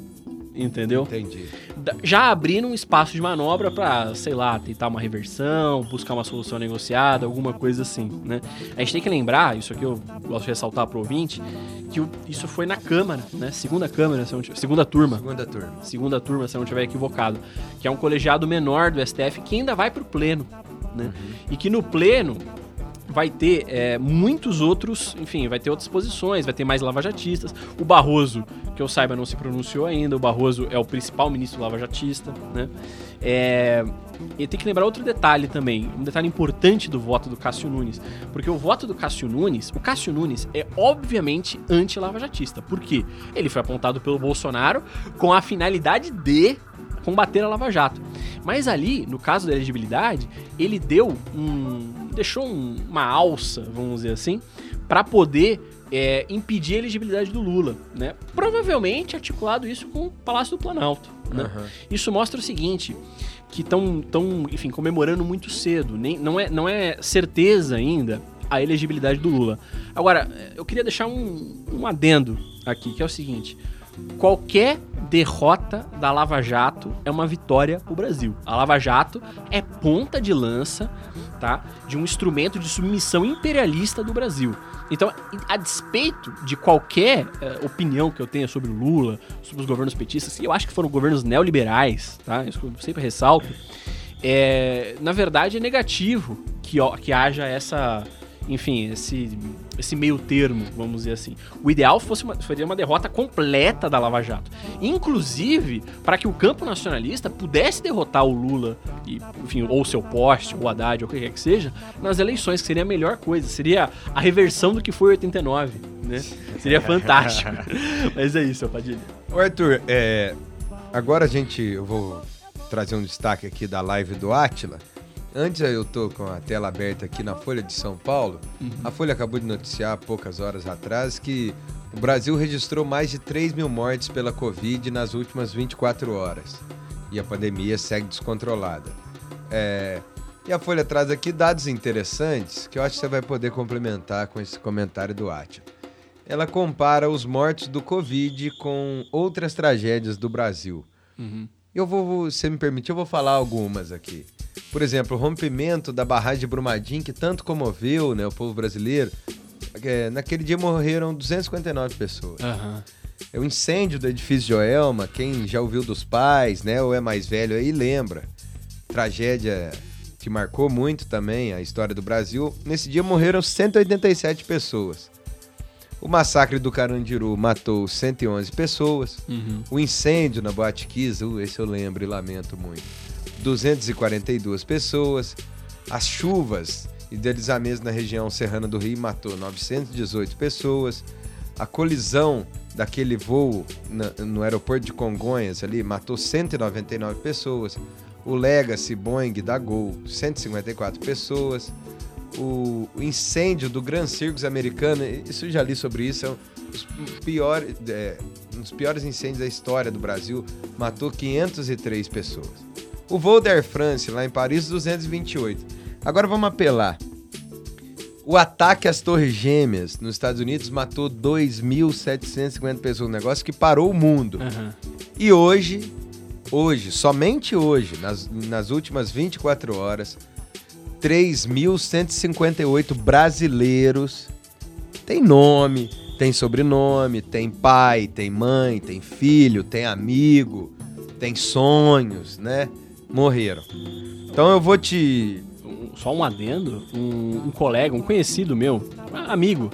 Entendeu? Entendi já abrindo um espaço de manobra para, sei lá, tentar uma reversão, buscar uma solução negociada, alguma coisa assim, né? A gente tem que lembrar, isso aqui eu gosto de ressaltar pro ouvinte, que isso foi na Câmara, né? Segunda Câmara, se não tiver, segunda turma. Segunda turma. Segunda turma, se eu não estiver equivocado. Que é um colegiado menor do STF que ainda vai pro pleno, né? E que no pleno vai ter é, muitos outros, enfim, vai ter outras posições, vai ter mais lavajatistas. O Barroso, que eu saiba, não se pronunciou ainda. O Barroso é o principal ministro lavajatista, né? É, e tem que lembrar outro detalhe também, um detalhe importante do voto do Cássio Nunes. Porque o voto do Cássio Nunes, o Cássio Nunes é obviamente anti-lavajatista. Por quê? Ele foi apontado pelo Bolsonaro com a finalidade de combater a Lava Jato. Mas ali, no caso da elegibilidade, ele deu um. deixou um, uma alça, vamos dizer assim, para poder é, impedir a elegibilidade do Lula, né? Provavelmente articulado isso com o Palácio do Planalto. Né? Uhum. Isso mostra o seguinte, que estão, tão, enfim, comemorando muito cedo. Nem, não, é, não é certeza ainda a elegibilidade do Lula. Agora, eu queria deixar um, um adendo aqui, que é o seguinte qualquer derrota da Lava Jato é uma vitória para o Brasil. A Lava Jato é ponta de lança tá, de um instrumento de submissão imperialista do Brasil. Então, a despeito de qualquer uh, opinião que eu tenha sobre o Lula, sobre os governos petistas, eu acho que foram governos neoliberais, tá? Isso eu sempre ressalto. É, na verdade, é negativo que, ó, que haja essa enfim, esse, esse meio termo, vamos dizer assim. O ideal fosse uma, seria uma derrota completa da Lava Jato. Inclusive, para que o campo nacionalista pudesse derrotar o Lula, e, enfim, ou seu poste, ou Haddad, ou o que quer que seja, nas eleições, que seria a melhor coisa. Seria a reversão do que foi 89, né? Seria fantástico. Mas é isso, Padilha. Ô Arthur, é, agora a gente, eu vou trazer um destaque aqui da live do Atila. Antes eu tô com a tela aberta aqui na Folha de São Paulo. Uhum. A Folha acabou de noticiar poucas horas atrás que o Brasil registrou mais de 3 mil mortes pela Covid nas últimas 24 horas. E a pandemia segue descontrolada. É... E a Folha traz aqui dados interessantes que eu acho que você vai poder complementar com esse comentário do Atila. Ela compara os mortos do Covid com outras tragédias do Brasil. Uhum. Eu vou, se me permitir, eu vou falar algumas aqui. Por exemplo, o rompimento da barragem de Brumadinho, que tanto comoveu né, o povo brasileiro. É, naquele dia morreram 259 pessoas. Uhum. É o incêndio do edifício Joelma, quem já ouviu dos pais, né, ou é mais velho aí, lembra. Tragédia que marcou muito também a história do Brasil. Nesse dia morreram 187 pessoas. O massacre do Carandiru matou 111 pessoas. Uhum. O incêndio na Boate Kiss, uh, esse eu lembro e lamento muito 242 pessoas. As chuvas e deslizamentos na região serrana do Rio matou 918 pessoas. A colisão daquele voo no aeroporto de Congonhas ali matou 199 pessoas. O Legacy Boeing da Gol, 154 pessoas. O, incêndio do Grand Circus americano, isso já li sobre isso, é dos piores, é, um dos piores incêndios da história do Brasil, matou 503 pessoas. O voo da Air France, lá em Paris, 228. Agora vamos apelar. O ataque às Torres Gêmeas nos Estados Unidos matou 2.750 pessoas. Um negócio que parou o mundo. Uhum. E hoje, hoje, somente hoje, nas, nas últimas 24 horas, 3.158 brasileiros tem nome, tem sobrenome, tem pai, tem mãe, tem filho, tem amigo, tem sonhos, né? Morreram. Então eu vou te. Só um adendo: um, um colega, um conhecido meu, um amigo,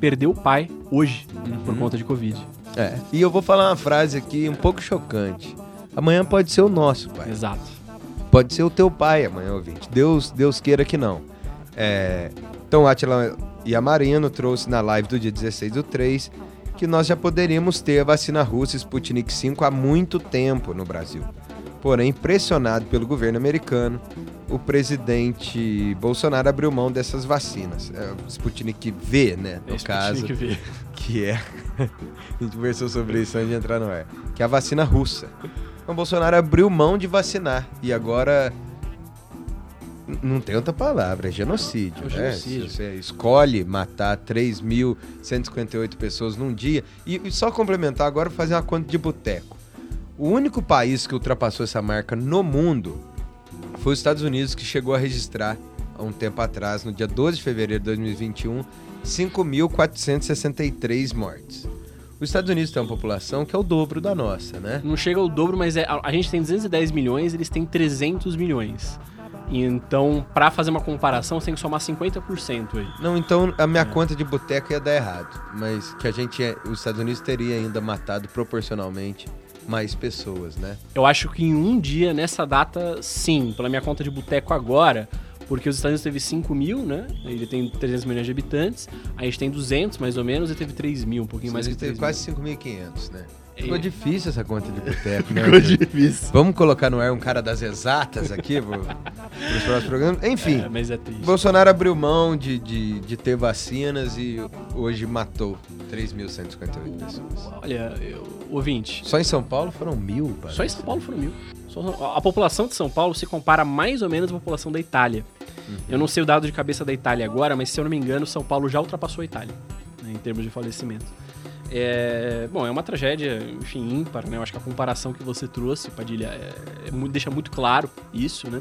perdeu o pai hoje uhum. por conta de Covid. É. E eu vou falar uma frase aqui um pouco chocante. Amanhã pode ser o nosso pai. Exato. Pode ser o teu pai amanhã, ouvinte. Deus, Deus queira que não. É... Então, Atila e a Marino trouxe na live do dia 16 do 3 que nós já poderíamos ter a vacina russa Sputnik 5 há muito tempo no Brasil. Porém, pressionado pelo governo americano, o presidente Bolsonaro abriu mão dessas vacinas. É, o Sputnik V, né? No é caso. V. Que é. a gente conversou sobre isso antes de entrar no ar. Que é a vacina russa. Então, Bolsonaro abriu mão de vacinar. E agora. Não tem outra palavra, é genocídio. É né? genocídio. Você escolhe matar 3.158 pessoas num dia. E, e só complementar agora, fazer uma conta de boteco. O único país que ultrapassou essa marca no mundo foi os Estados Unidos, que chegou a registrar há um tempo atrás, no dia 12 de fevereiro de 2021, 5.463 mortes. Os Estados Unidos têm uma população que é o dobro da nossa, né? Não chega ao dobro, mas é, a, a gente tem 210 milhões, eles têm 300 milhões. Então, para fazer uma comparação, você tem que somar 50% aí. Não, então a minha é. conta de boteco ia dar errado. Mas que a gente, os Estados Unidos teria ainda matado proporcionalmente mais pessoas, né? Eu acho que em um dia, nessa data, sim. Pela minha conta de boteco agora, porque os Estados Unidos teve 5 mil, né? Ele tem 300 milhões de habitantes. A gente tem 200, mais ou menos, e teve 3 mil, um pouquinho Sim, mais que 3 teve quase 5.500, né? Ficou difícil essa conta de boteco, né? Ficou difícil. Vamos colocar no ar um cara das exatas aqui para os próximos programas. Enfim, é, mas é triste. Bolsonaro abriu mão de, de, de ter vacinas e hoje matou 3.158 pessoas. Olha, eu, ouvinte. Só em São Paulo foram mil, parece. Só em São Paulo foram mil. A população de São Paulo se compara mais ou menos à população da Itália. Uhum. Eu não sei o dado de cabeça da Itália agora, mas se eu não me engano, São Paulo já ultrapassou a Itália né, em termos de falecimento. É, bom, é uma tragédia, enfim, ímpar, né? Eu acho que a comparação que você trouxe, Padilha, é, é, deixa muito claro isso, né?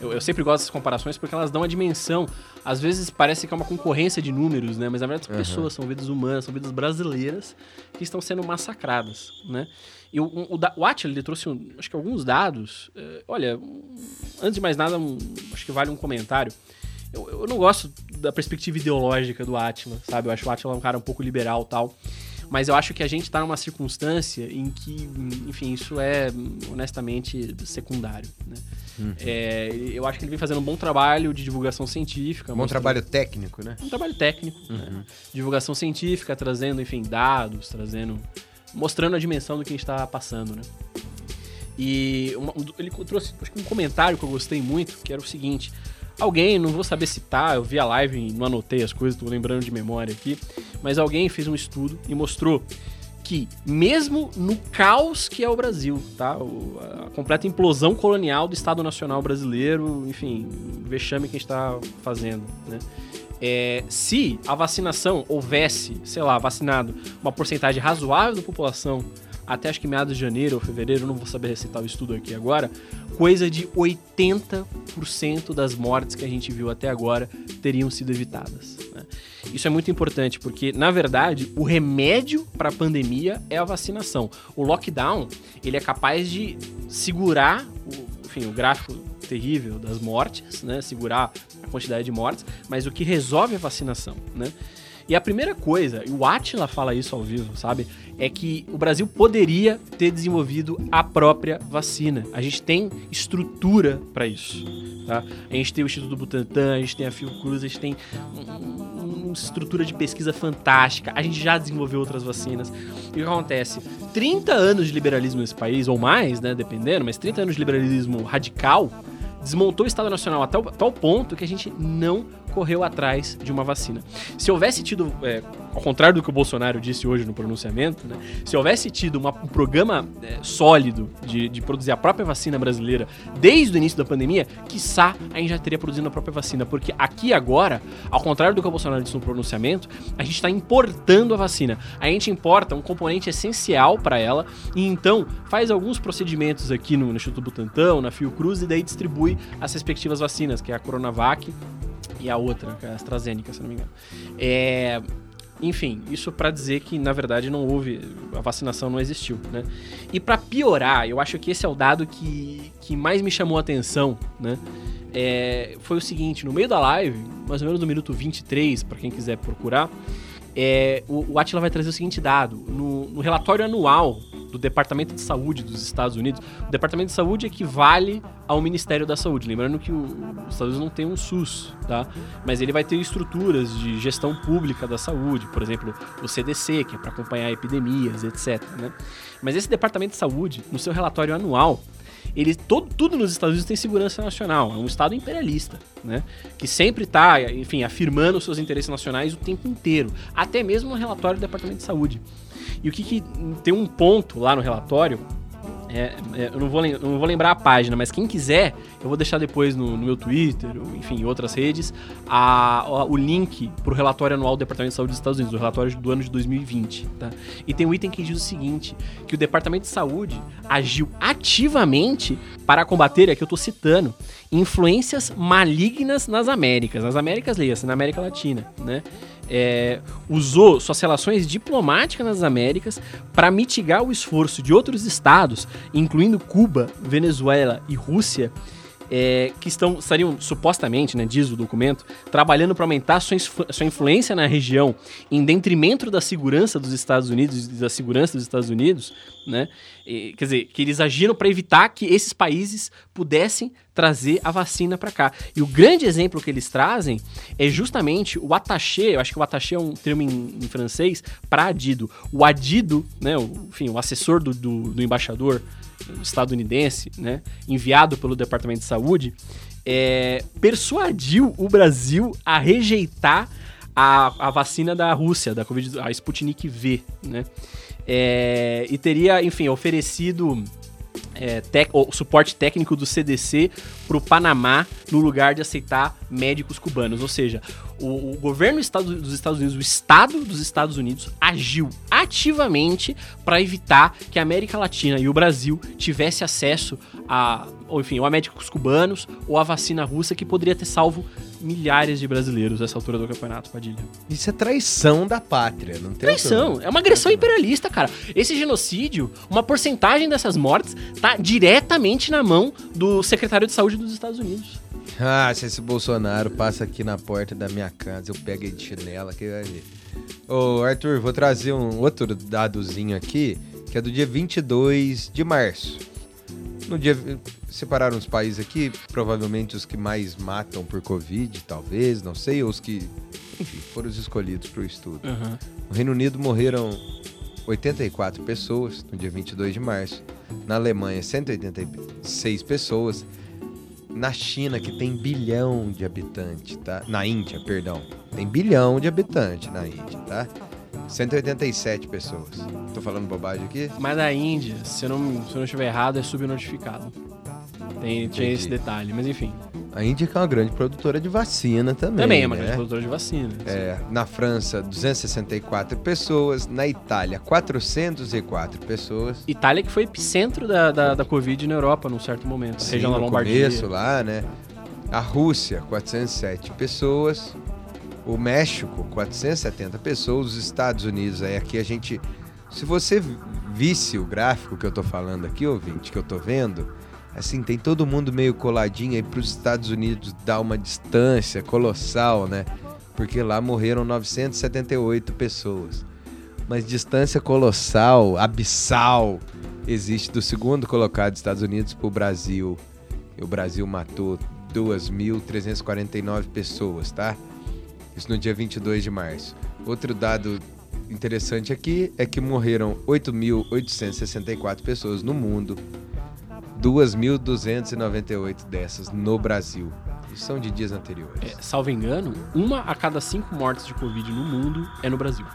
Eu, eu, sempre gosto dessas comparações porque elas dão a dimensão. Às vezes parece que é uma concorrência de números, né? Mas na verdade são uhum. pessoas, são vidas humanas, são vidas brasileiras que estão sendo massacradas, né? E o, o, o Atila, ele trouxe, um, acho que alguns dados. É, olha, antes de mais nada, um, acho que vale um comentário. Eu, eu, não gosto da perspectiva ideológica do Atila, sabe? Eu acho o Atila um cara um pouco liberal tal. Mas eu acho que a gente está numa circunstância em que, enfim, isso é honestamente secundário. Né? Uhum. É, eu acho que ele vem fazendo um bom trabalho de divulgação científica. Um bom trabalho técnico, né? Um trabalho técnico. Uhum. Né? Divulgação científica, trazendo, enfim, dados, trazendo mostrando a dimensão do que a gente está passando, né? E uma, ele trouxe acho que um comentário que eu gostei muito, que era o seguinte: alguém, não vou saber citar, eu vi a live e não anotei as coisas, estou lembrando de memória aqui, mas alguém fez um estudo e mostrou que mesmo no caos que é o Brasil, tá? O, a completa implosão colonial do Estado Nacional brasileiro, enfim, vexame que a gente está fazendo, né? É, se a vacinação houvesse, sei lá, vacinado uma porcentagem razoável da população até acho que meados de janeiro ou fevereiro, não vou saber recitar o estudo aqui agora, coisa de 80% das mortes que a gente viu até agora teriam sido evitadas. Né? Isso é muito importante porque, na verdade, o remédio para a pandemia é a vacinação. O lockdown ele é capaz de segurar, o, enfim, o gráfico terrível das mortes, né? segurar a quantidade de mortes, mas o que resolve é a vacinação. Né? E a primeira coisa, e o Atila fala isso ao vivo, sabe? É que o Brasil poderia ter desenvolvido a própria vacina. A gente tem estrutura para isso. Tá? A gente tem o Instituto Butantan, a gente tem a Fiocruz, a gente tem uma estrutura de pesquisa fantástica. A gente já desenvolveu outras vacinas. E o que acontece? 30 anos de liberalismo nesse país, ou mais, né? Dependendo, mas 30 anos de liberalismo radical desmontou o Estado Nacional até o, o ponto que a gente não correu atrás de uma vacina. Se houvesse tido, é, ao contrário do que o Bolsonaro disse hoje no pronunciamento, né, se houvesse tido uma, um programa é, sólido de, de, produzir a própria vacina brasileira desde o início da pandemia, quiçá a gente já teria produzido a própria vacina. Porque aqui agora, ao contrário do que o Bolsonaro disse no pronunciamento, a gente está importando a vacina. A gente importa um componente essencial para ela e então faz alguns procedimentos aqui no, no Instituto Butantan, na Fiocruz e daí distribui as respectivas vacinas, que é a Coronavac e a outra, é a AstraZeneca, se não me engano. É, enfim, isso para dizer que na verdade não houve, a vacinação não existiu, né? E para piorar, eu acho que esse é o dado que, que mais me chamou a atenção, né? É, foi o seguinte, no meio da live, mais ou menos no minuto 23, para quem quiser procurar, é, o, o Atila vai trazer o seguinte dado. No, no relatório anual do Departamento de Saúde dos Estados Unidos. O Departamento de Saúde equivale ao Ministério da Saúde. Lembrando que os Estados Unidos não tem um SUS, tá? Mas ele vai ter estruturas de gestão pública da saúde, por exemplo, o CDC, que é para acompanhar epidemias, etc. Né? Mas esse Departamento de Saúde, no seu relatório anual, ele todo, tudo nos Estados Unidos tem segurança nacional, é um estado imperialista, né? Que sempre está, enfim, afirmando seus interesses nacionais o tempo inteiro, até mesmo no relatório do Departamento de Saúde. E o que, que tem um ponto lá no relatório é, é, eu não vou, não vou lembrar a página, mas quem quiser, eu vou deixar depois no, no meu Twitter, enfim, em outras redes, a, a, o link para o relatório anual do Departamento de Saúde dos Estados Unidos, o relatório do ano de 2020. Tá? E tem um item que diz o seguinte: que o Departamento de Saúde agiu ativamente para combater, aqui eu estou citando, influências malignas nas Américas. Nas Américas, leia-se, na América Latina, né? É, usou suas relações diplomáticas nas Américas para mitigar o esforço de outros estados, incluindo Cuba, Venezuela e Rússia, é, que estão, estariam supostamente, né, diz o documento, trabalhando para aumentar sua, sua influência na região em detrimento da segurança dos Estados Unidos e da segurança dos Estados Unidos, né? E, quer dizer, que eles agiram para evitar que esses países pudessem trazer a vacina para cá. E o grande exemplo que eles trazem é justamente o attaché, eu acho que o attaché é um termo em, em francês, para adido. O adido, né, o, enfim, o assessor do, do, do embaixador estadunidense, né, enviado pelo Departamento de Saúde, é, persuadiu o Brasil a rejeitar a, a vacina da Rússia, da Covid, a Sputnik V, né? É, e teria, enfim, oferecido é, tec, o suporte técnico do CDC para o Panamá no lugar de aceitar médicos cubanos. Ou seja, o, o governo estado, dos Estados Unidos, o Estado dos Estados Unidos, agiu ativamente para evitar que a América Latina e o Brasil tivesse acesso a, ou, enfim, ou a médicos cubanos ou a vacina russa que poderia ter salvo milhares de brasileiros nessa altura do campeonato, Padilha. Isso é traição da pátria, não tem Traição, é uma agressão imperialista, cara. Esse genocídio, uma porcentagem dessas mortes tá diretamente na mão do secretário de saúde dos Estados Unidos. Ah, se esse Bolsonaro passa aqui na porta da minha casa, eu pego ele de chinela, que vai ver. Ô, Arthur, vou trazer um outro dadozinho aqui, que é do dia 22 de março. No dia separaram os países aqui, provavelmente os que mais matam por Covid, talvez, não sei, ou os que, enfim, foram os escolhidos para o estudo. Uhum. No Reino Unido morreram 84 pessoas no dia 22 de março. Na Alemanha, 186 pessoas. Na China, que tem bilhão de habitantes, tá? Na Índia, perdão. Tem bilhão de habitantes na Índia, tá? 187 pessoas. Tô falando bobagem aqui? Mas na Índia, se eu não, se eu não estiver errado, é subnotificado. Tem, tinha esse detalhe, mas enfim. A Índia que é uma grande produtora de vacina também. Também é uma né? grande produtora de vacina. É, na França, 264 pessoas. Na Itália, 404 pessoas. Itália que foi epicentro da, da, da Covid na Europa num certo momento. Sim, região da Lombardia. começo lá, né? A Rússia, 407 pessoas. O México, 470 pessoas. Os Estados Unidos, aí aqui a gente... Se você visse o gráfico que eu tô falando aqui, ouvinte, que eu tô vendo assim, tem todo mundo meio coladinho aí para os Estados Unidos dar uma distância colossal, né? Porque lá morreram 978 pessoas. Mas distância colossal, abissal, existe do segundo colocado dos Estados Unidos para o Brasil. E o Brasil matou 2.349 pessoas, tá? Isso no dia 22 de março. Outro dado interessante aqui é que morreram 8.864 pessoas no mundo 2.298 dessas no Brasil. Isso são de dias anteriores. É, salvo engano, uma a cada cinco mortes de Covid no mundo é no Brasil.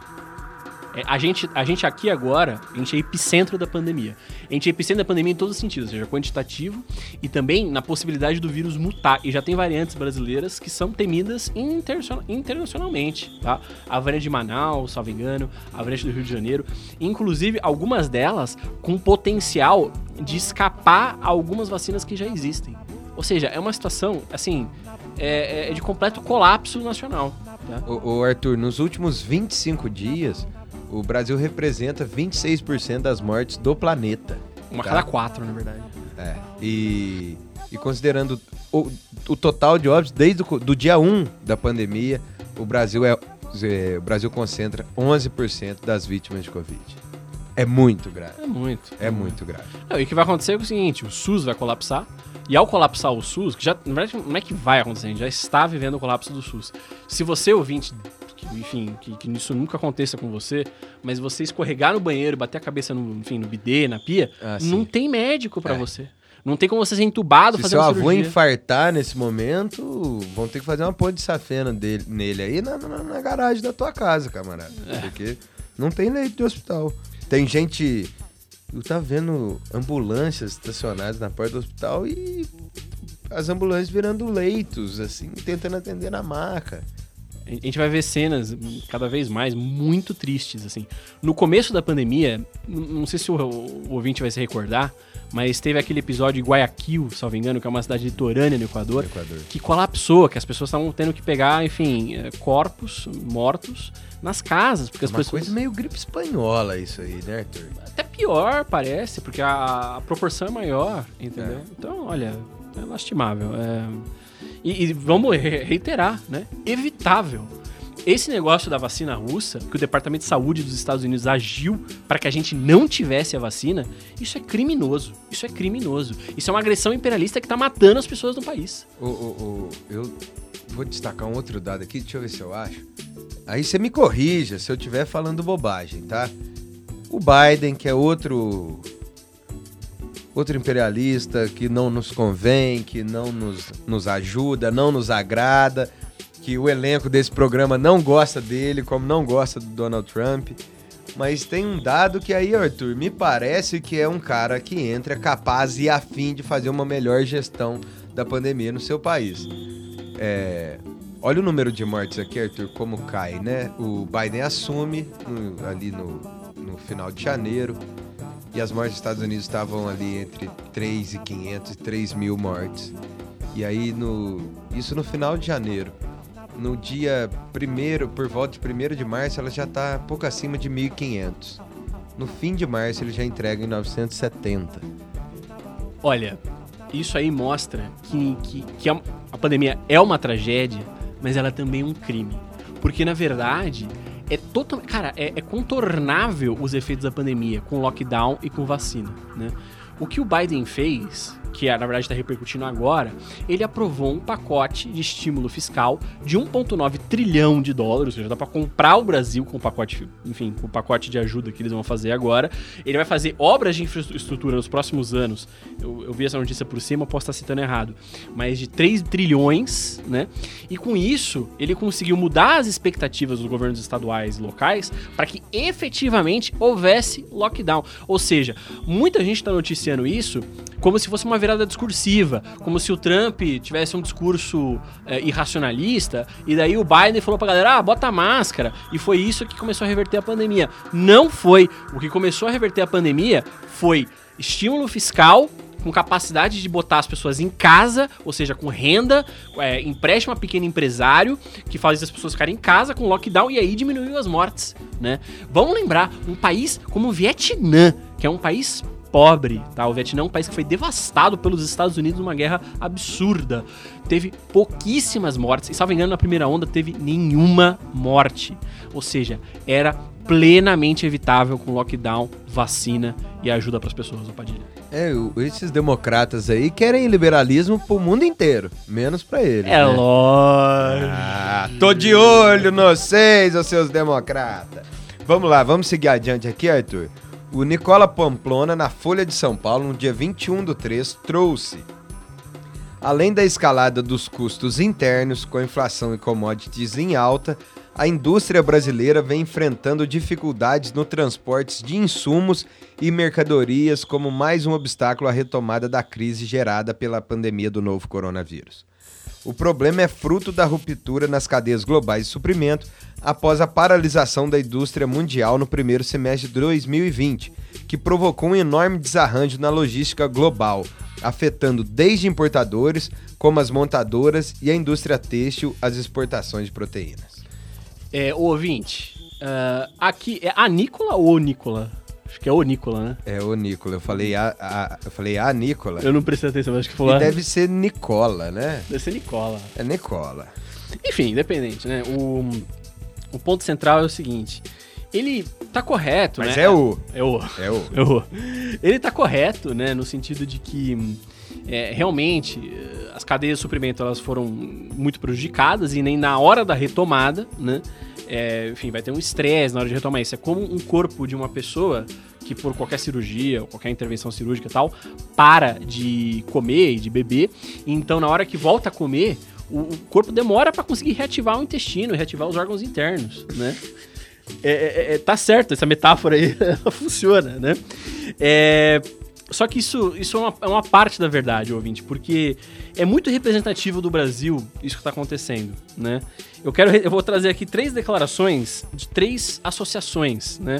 É, a, gente, a gente aqui agora, a gente é epicentro da pandemia. A gente é epicentro da pandemia em todos os sentidos, seja quantitativo e também na possibilidade do vírus mutar. E já tem variantes brasileiras que são temidas internacionalmente, tá? A variante de Manaus, salvo engano, a variante do Rio de Janeiro. Inclusive, algumas delas com potencial de escapar a algumas vacinas que já existem. Ou seja, é uma situação, assim, é, é de completo colapso nacional. Tá? O, o Arthur, nos últimos 25 dias, o Brasil representa 26% das mortes do planeta. Uma tá? cada quatro, na verdade. É. E, e considerando o, o total de óbitos desde o do dia 1 da pandemia, o Brasil é, é o Brasil concentra 11% das vítimas de Covid. É muito grave. É muito. É muito grave. Não, e o que vai acontecer é o seguinte: o SUS vai colapsar. E ao colapsar o SUS, que já, na verdade, não é que vai acontecer, a gente já está vivendo o colapso do SUS. Se você, ouvinte, enfim, que, que isso nunca aconteça com você, mas você escorregar no banheiro, bater a cabeça no, enfim, no bidê, na pia, Ah, não tem médico pra É. você. Não tem como você ser entubado, Se fazer seu avô cirurgia. infartar nesse momento, vão ter que fazer uma ponte de safena dele, nele aí na, na, na garagem da tua casa, camarada. É. Porque não tem leito de hospital. Tem gente. Eu tava vendo ambulâncias estacionadas na porta do hospital e as ambulâncias virando leitos, assim, tentando atender na maca. A gente vai ver cenas cada vez mais muito tristes, assim. No começo da pandemia, não sei se o, o ouvinte vai se recordar, mas teve aquele episódio em Guayaquil, salvo engano, que é uma cidade litorânea no Equador, No Equador. que colapsou, que as pessoas estavam tendo que pegar, enfim, eh, corpos mortos nas casas, porque as Uma pessoas... coisa meio gripe espanhola isso aí, né, Arthur? Até pior, parece, porque a, a proporção é maior, entendeu? É. Então, olha, É lastimável. É... E, e vamos reiterar, né? Evitável. Esse negócio da vacina russa, que o Departamento de Saúde dos Estados Unidos agiu para que a gente não tivesse a vacina, isso é criminoso. Isso é criminoso. Isso é uma agressão imperialista que está matando as pessoas no país. O, o, o, eu vou destacar um outro dado aqui, deixa eu ver se eu acho. Aí você me corrija se eu estiver falando bobagem, tá? O Biden, que é outro outro imperialista que não nos convém, que não nos, nos ajuda, não nos agrada, que o elenco desse programa não gosta dele, como não gosta do Donald Trump. Mas tem um dado que aí, Arthur, me parece que é um cara que entra capaz e afim de fazer uma melhor gestão da pandemia no seu país. É, olha o número de mortes aqui, Arthur, como cai, né? O Biden assume ali no, no final de janeiro e as mortes dos Estados Unidos estavam ali entre 3.500 e 3 mil mortes. E aí, no, isso no final de janeiro. No dia primeiro, por volta de 1 de março, ela já está pouco acima de 1.500. No fim de março, ele já entrega em 970. Olha, isso aí mostra que, que, que a, a pandemia é uma tragédia, mas ela é também um crime. Porque, na verdade, é total, cara, é, é, contornável os efeitos da pandemia com lockdown e com vacina, né? O que o Biden fez que na verdade está repercutindo agora, ele aprovou um pacote de estímulo fiscal de 1,9 trilhão de dólares, ou seja, dá para comprar o Brasil com o pacote, enfim, com o pacote de ajuda que eles vão fazer agora. Ele vai fazer obras de infraestrutura nos próximos anos. Eu, eu vi essa notícia por cima, posso estar citando errado, mas de 3 trilhões, né? E com isso, ele conseguiu mudar as expectativas dos governos estaduais e locais para que efetivamente houvesse lockdown. Ou seja, muita gente está noticiando isso como se fosse uma virada discursiva, como se o Trump tivesse um discurso é, irracionalista, e daí o Biden falou pra galera, ah, bota máscara, e foi isso que começou a reverter a pandemia. Não foi. O que começou a reverter a pandemia foi estímulo fiscal com capacidade de botar as pessoas em casa, ou seja, com renda, é, empréstimo a pequeno empresário, que faz as pessoas ficarem em casa com lockdown e aí diminuiu as mortes, né? Vamos lembrar, um país como o Vietnã, que é um país pobre, tá? O Vietnã é um país que foi devastado pelos Estados Unidos numa guerra absurda. Teve pouquíssimas mortes, e salvo engano, na primeira onda teve nenhuma morte. Ou seja, era plenamente evitável com lockdown, vacina e ajuda para as pessoas, Padilha. É, esses democratas aí querem liberalismo pro mundo inteiro, menos para eles. É né? lógico. Ah, tô de olho nos seis, os seus democratas. Vamos lá, vamos seguir adiante aqui, Arthur. O Nicola Pamplona, na Folha de São Paulo, no dia 21 do 3, trouxe. Além da escalada dos custos internos, com inflação e commodities em alta, a indústria brasileira vem enfrentando dificuldades no transporte de insumos e mercadorias como mais um obstáculo à retomada da crise gerada pela pandemia do novo coronavírus. O problema é fruto da ruptura nas cadeias globais de suprimento após a paralisação da indústria mundial no primeiro semestre de 2020, que provocou um enorme desarranjo na logística global, afetando desde importadores, como as montadoras e a indústria têxtil, as exportações de proteínas. É, ouvinte, uh, aqui é a Nicola ou Nicola? Acho que é o Nicola, né? É o Nicola. Eu falei a, a eu falei a Nicola. Eu não prestei atenção, mas acho que falou. E deve ser Nicola, né? Deve ser Nicola. É Nicola. Enfim, independente, né? O, o ponto central é o seguinte. Ele tá correto, mas né? é o. É o. É o. É o. Ele tá correto, né? No sentido de que é, realmente as cadeias de suprimento elas foram muito prejudicadas e nem na hora da retomada, né? É, enfim, vai ter um estresse na hora de retomar isso. É como um corpo de uma pessoa que por qualquer cirurgia ou qualquer intervenção cirúrgica e tal, para de comer e de beber. Então, na hora que volta a comer, o, o corpo demora para conseguir reativar o intestino, reativar os órgãos internos, né? É, é, é tá certo, essa metáfora aí funciona, né? É, só que isso, isso é, uma, é uma parte da verdade, ouvinte, porque é muito representativo do Brasil isso que está acontecendo, né? Eu quero, eu vou trazer aqui três declarações de três associações, né?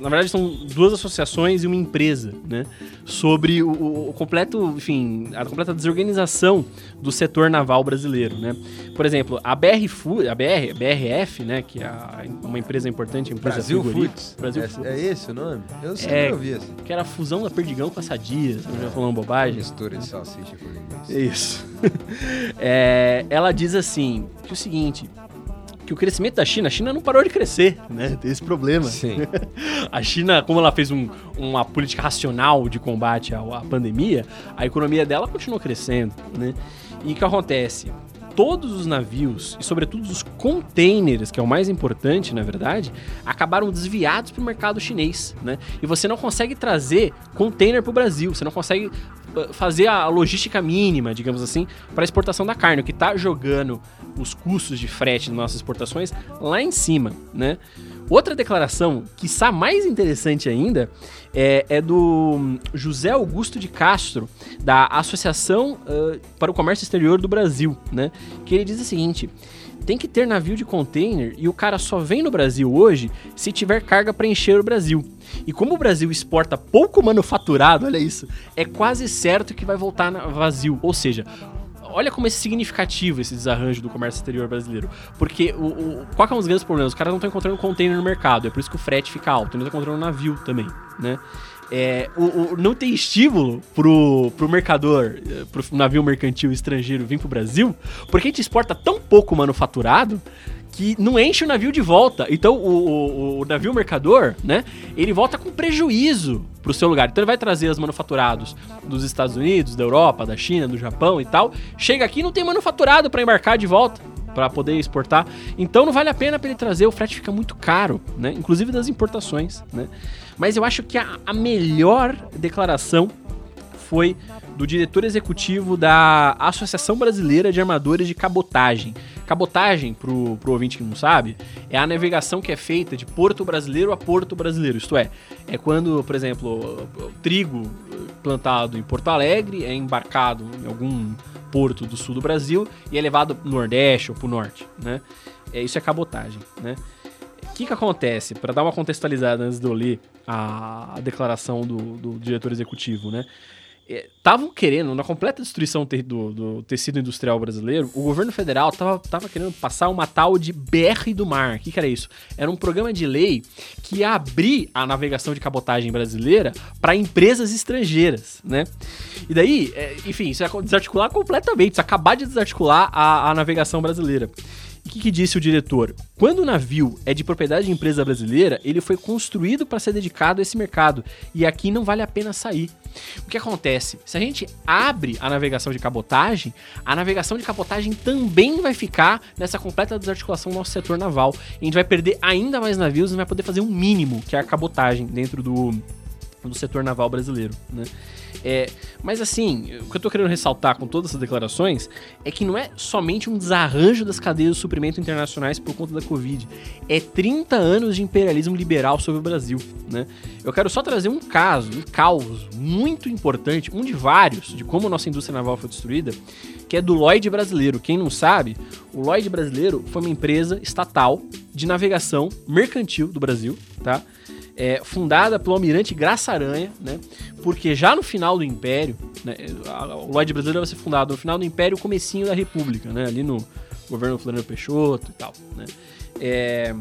Na verdade são duas associações e uma empresa, né? Sobre o, o completo, enfim, a completa desorganização do setor naval brasileiro, né? Por exemplo, a BR Food, a BR, BRF, né, que é uma empresa importante, a empresa Brasil Foods. Brasil é, Foods. é esse o nome? Eu sempre É, ouvi esse. Que era a fusão da Perdigão com a Sadia, se não já falando bobagem. Mistura de salsicha com linguiça. Isso. É, ela diz assim, que o seguinte, que o crescimento da China, a China não parou de crescer, né? Tem esse problema. Sim. A China, como ela fez um- uma política racional de combate ao- à, pandemia, a economia dela continuou crescendo, né? E o que acontece? Todos os navios, e sobretudo os containers, que é o mais importante, na verdade, acabaram desviados para o mercado chinês, né? E você não consegue trazer container para o Brasil, você não consegue fazer a logística mínima, digamos assim, para a exportação da carne, o que está jogando os custos de frete das nossas exportações lá em cima, né? Outra declaração, que está mais interessante ainda, é, é do hum, José Augusto de Castro, da Associação ah, para o Comércio Exterior do Brasil, né? Que ele diz o seguinte: tem que ter navio de container e o cara só vem no Brasil hoje se tiver carga para encher o Brasil. E como o Brasil exporta pouco manufaturado, olha isso, é quase certo que vai voltar vazio. Ou seja, olha como é significativo esse desarranjo do comércio exterior brasileiro. Porque o, o- qual é um dos grandes problemas? Os caras não estão encontrando container no mercado, é por isso que o frete fica alto. Eles estão encontrando navio também, né? É, o, o- não tem estímulo pro, pro mercador, eh, pro navio mercantil estrangeiro vir pro Brasil, porque a gente exporta tão pouco manufaturado que não enche o navio de volta. Então o, o- o navio mercador, né, ele volta com prejuízo pro seu lugar. Então ele vai trazer os manufaturados dos Estados Unidos, da Europa, da China, do Japão e tal. Chega aqui e não tem manufaturado para embarcar de volta. Pra poder exportar. Então não vale a pena pra ele trazer, o frete fica muito caro, né? Inclusive das importações, né? Mas eu acho que a, a melhor declaração foi do diretor executivo da Associação Brasileira de Armadores de Cabotagem. Cabotagem, pro, pro ouvinte que não sabe, é a navegação que é feita de porto brasileiro a porto brasileiro. Isto é, é quando, por exemplo, o trigo plantado em Porto Alegre é embarcado em algum porto do sul do Brasil e é levado pro Nordeste ou pro Norte, né? É, isso é cabotagem, né? Que, que acontece? Para dar uma contextualizada antes de eu ler a, declaração do, do diretor executivo, né? Estavam querendo, na completa destruição do, do tecido industrial brasileiro, o governo federal tava, tava querendo passar uma tal de BR do mar. O que, que era isso? Era um programa de lei que ia abrir a navegação de cabotagem brasileira para empresas estrangeiras, né? E daí, é, enfim, isso ia desarticular completamente, isso ia acabar de desarticular a, a navegação brasileira. O que, que disse o diretor? Quando o navio é de propriedade de empresa brasileira, ele foi construído para ser dedicado a esse mercado. E aqui não vale a pena sair. O que acontece? Se a gente abre a navegação de cabotagem, a navegação de cabotagem também vai ficar nessa completa desarticulação do nosso setor naval. A gente vai perder ainda mais navios e não vai poder fazer um mínimo, que é a cabotagem dentro do, do setor naval brasileiro, né? É, mas assim, o que eu tô querendo ressaltar com todas essas declarações é que não é somente um desarranjo das cadeias de suprimento internacionais por conta da Covid. É 30 anos de imperialismo liberal sobre o Brasil, né? Eu quero só trazer um caso, um caos muito importante, um de vários, de como a nossa indústria naval foi destruída, que é do Lloyd brasileiro. Quem não sabe, o Lloyd brasileiro foi uma empresa estatal de navegação mercantil do Brasil, tá? É, fundada pelo almirante Graça Aranha, né? Porque já no final do Império, né, o Lloyd brasileiro vai ser fundado no final do Império, comecinho da República, né? Ali no governo Floriano Peixoto e tal, né? É,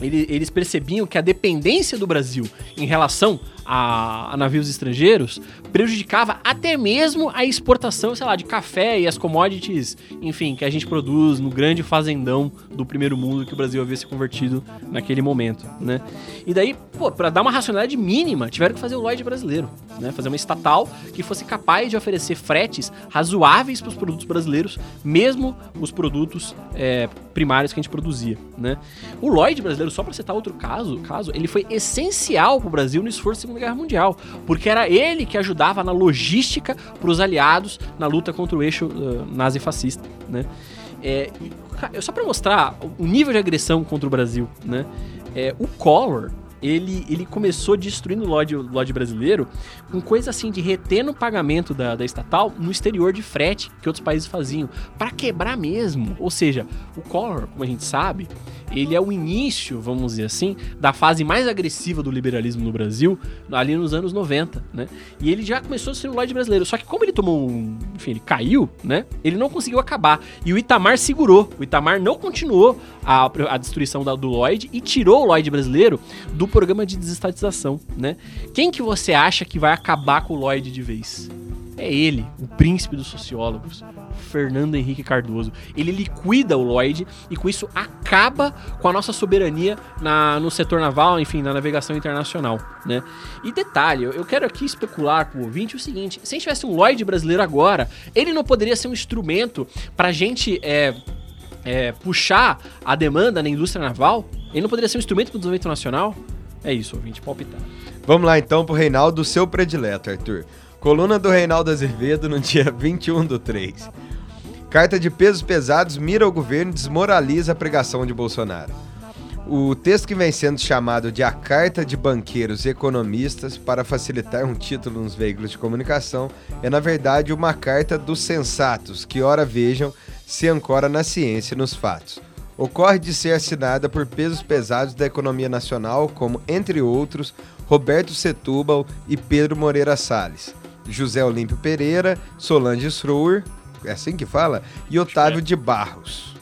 ele- eles percebiam que a dependência do Brasil em relação a, a navios estrangeiros prejudicava até mesmo a exportação, sei lá, de café e as commodities, enfim, que a gente produz no grande fazendão do primeiro mundo que o Brasil havia se convertido naquele momento, né? E daí, pô, para dar uma racionalidade mínima, tiveram que fazer o Lloyd brasileiro, né? Fazer uma estatal que fosse capaz de oferecer fretes razoáveis para os produtos brasileiros, mesmo os produtos é, primários que a gente produzia, né? O Lloyd brasileiro, só para citar outro caso, caso, ele foi essencial para o Brasil no esforço Segunda Guerra Mundial, porque era ele que ajudava na logística para os aliados na luta contra o eixo uh, nazi-fascista, né? É, só para mostrar o nível de agressão contra o Brasil, né? É, o Collor, ele, ele começou destruindo o o Lloyd brasileiro com coisa assim de reter no pagamento da, da estatal no exterior de frete que outros países faziam, para quebrar mesmo. Ou seja, o Collor, como a gente sabe, ele é o início, vamos dizer assim, da fase mais agressiva do liberalismo no Brasil, ali nos anos 90, né? E ele já começou a ser o Lloyd brasileiro. Só que como ele tomou um. Enfim, ele caiu, né? Ele não conseguiu acabar. E o Itamar segurou. O Itamar não continuou a, a destruição da, do Lloyd e tirou o Lloyd brasileiro do programa de desestatização, né? Quem que você acha que vai acabar com o Lloyd de vez? É ele, o príncipe dos sociólogos, Fernando Henrique Cardoso. Ele liquida o Lloyd e com isso acaba com a nossa soberania na, no setor naval, enfim, na navegação internacional, né? E detalhe, eu quero aqui especular com o ouvinte o seguinte: se a gente tivesse um Lloyd brasileiro agora, ele não poderia ser um instrumento para a gente é, é, puxar a demanda na indústria naval? Ele não poderia ser um instrumento para o desenvolvimento nacional? É isso, ouvinte, palpitar. Vamos lá então pro Reinaldo, seu predileto, Arthur. Coluna do Reinaldo Azevedo no dia 21 do 3. Carta de pesos pesados mira o governo e desmoraliza a pregação de Bolsonaro. O texto que vem sendo chamado de A Carta de Banqueiros e Economistas para facilitar um título nos veículos de comunicação é, na verdade, uma carta dos sensatos que, ora vejam, se ancora na ciência e nos fatos. Ocorre de ser assinada por pesos pesados da economia nacional, como, entre outros, Roberto Setúbal e Pedro Moreira Salles. José Olímpio Pereira, Solange Schroer, é assim que fala? E Otávio de Barros.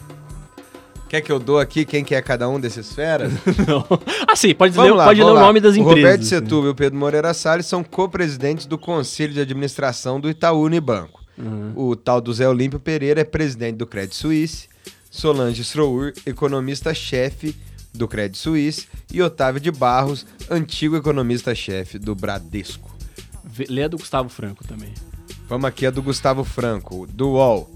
Quer que eu dou aqui quem que é cada um desses feras? Não. Ah, sim, pode ler, lá, pode ler o nome das empresas. O Roberto Setúbal e o Pedro Moreira Salles são co-presidentes do Conselho de Administração do Itaú Unibanco. Uhum. O tal do Zé Olímpio Pereira é presidente do Credit Suisse, Solange Schroer, economista-chefe do Credit Suisse, e Otávio de Barros, antigo economista-chefe do Bradesco. Lê a do Gustavo Franco também. Vamos aqui a do Gustavo Franco, do UOL.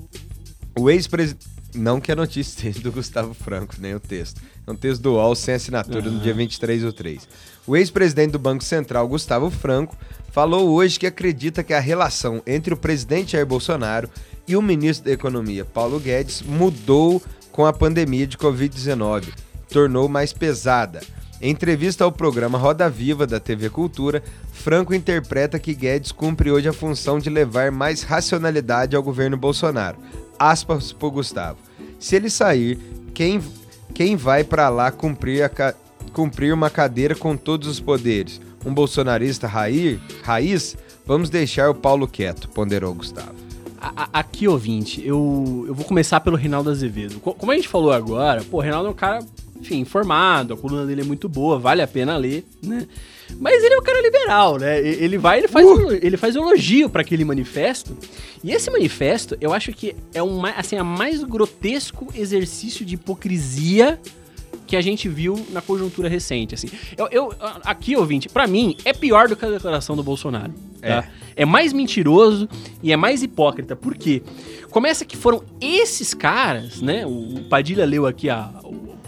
O ex-presidente. Não que a notícia seja do Gustavo Franco, nem o texto. É um texto do UOL sem assinatura uhum. no dia 23 do 3. O ex-presidente do Banco Central, Gustavo Franco, falou hoje que acredita que a relação entre o presidente Jair Bolsonaro e o ministro da Economia, Paulo Guedes, mudou com a pandemia de Covid-19, tornou mais pesada. Em entrevista ao programa Roda Viva da TV Cultura, Franco interpreta que Guedes cumpre hoje a função de levar mais racionalidade ao governo Bolsonaro. Aspas por Gustavo. Se ele sair, quem, quem vai para lá cumprir, a, cumprir uma cadeira com todos os poderes? Um bolsonarista raiz? raiz? Vamos deixar o Paulo quieto, ponderou Gustavo. Aqui, ouvinte, eu, eu vou começar pelo Reinaldo Azevedo. Como a gente falou agora, pô, o Reinaldo é um cara enfim, informado, a coluna dele é muito boa, vale a pena ler, né? Mas ele é um cara liberal, né? Ele vai, ele faz, uh! um, ele faz elogio para aquele manifesto. E esse manifesto, eu acho que é um, assim, a mais grotesco exercício de hipocrisia que a gente viu na conjuntura recente, assim. Eu, eu aqui, ouvinte, para mim é pior do que a declaração do Bolsonaro. Tá? É. é mais mentiroso e é mais hipócrita. Por quê? Começa que foram esses caras, né? O Padilha leu aqui a,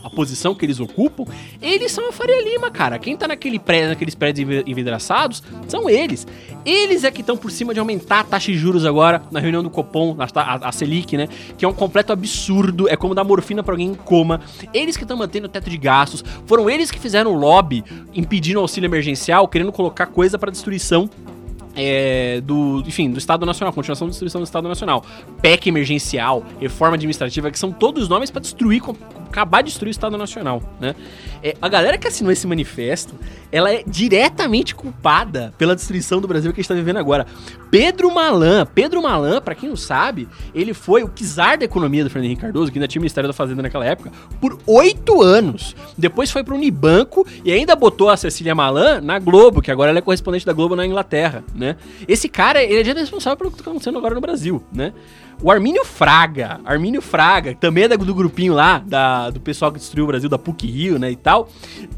a posição que eles ocupam, eles são a Faria Lima, cara. Quem tá naquele prédio, naqueles prédios envidraçados são eles. Eles é que estão por cima de aumentar a taxa de juros agora na reunião do Copom, a, a Selic, né? Que é um completo absurdo. É como dar morfina para alguém em coma. Eles que estão mantendo o teto de gastos. Foram eles que fizeram o lobby impedindo o auxílio emergencial, querendo colocar coisa para destruição é, do, enfim, do Estado Nacional, continuação da destruição do Estado Nacional, PEC emergencial, reforma administrativa, que são todos nomes para destruir, acabar de destruir o Estado Nacional, né? É, a galera que assinou esse manifesto, ela é diretamente culpada pela destruição do Brasil que a gente está vivendo agora. Pedro Malan, Pedro Malan, para quem não sabe, ele foi o czar da economia do Fernando Henrique Cardoso, que ainda tinha o Ministério da Fazenda naquela época, por oito anos. Depois foi para o Unibanco e ainda botou a Cecília Malan na Globo, que agora ela é correspondente da Globo na Inglaterra, né? Esse cara, ele é responsável pelo que está acontecendo agora no Brasil, né? O Armínio Fraga, Armínio Fraga, também é do grupinho lá, da, do pessoal que destruiu o Brasil, da PUC Rio, né, e tal.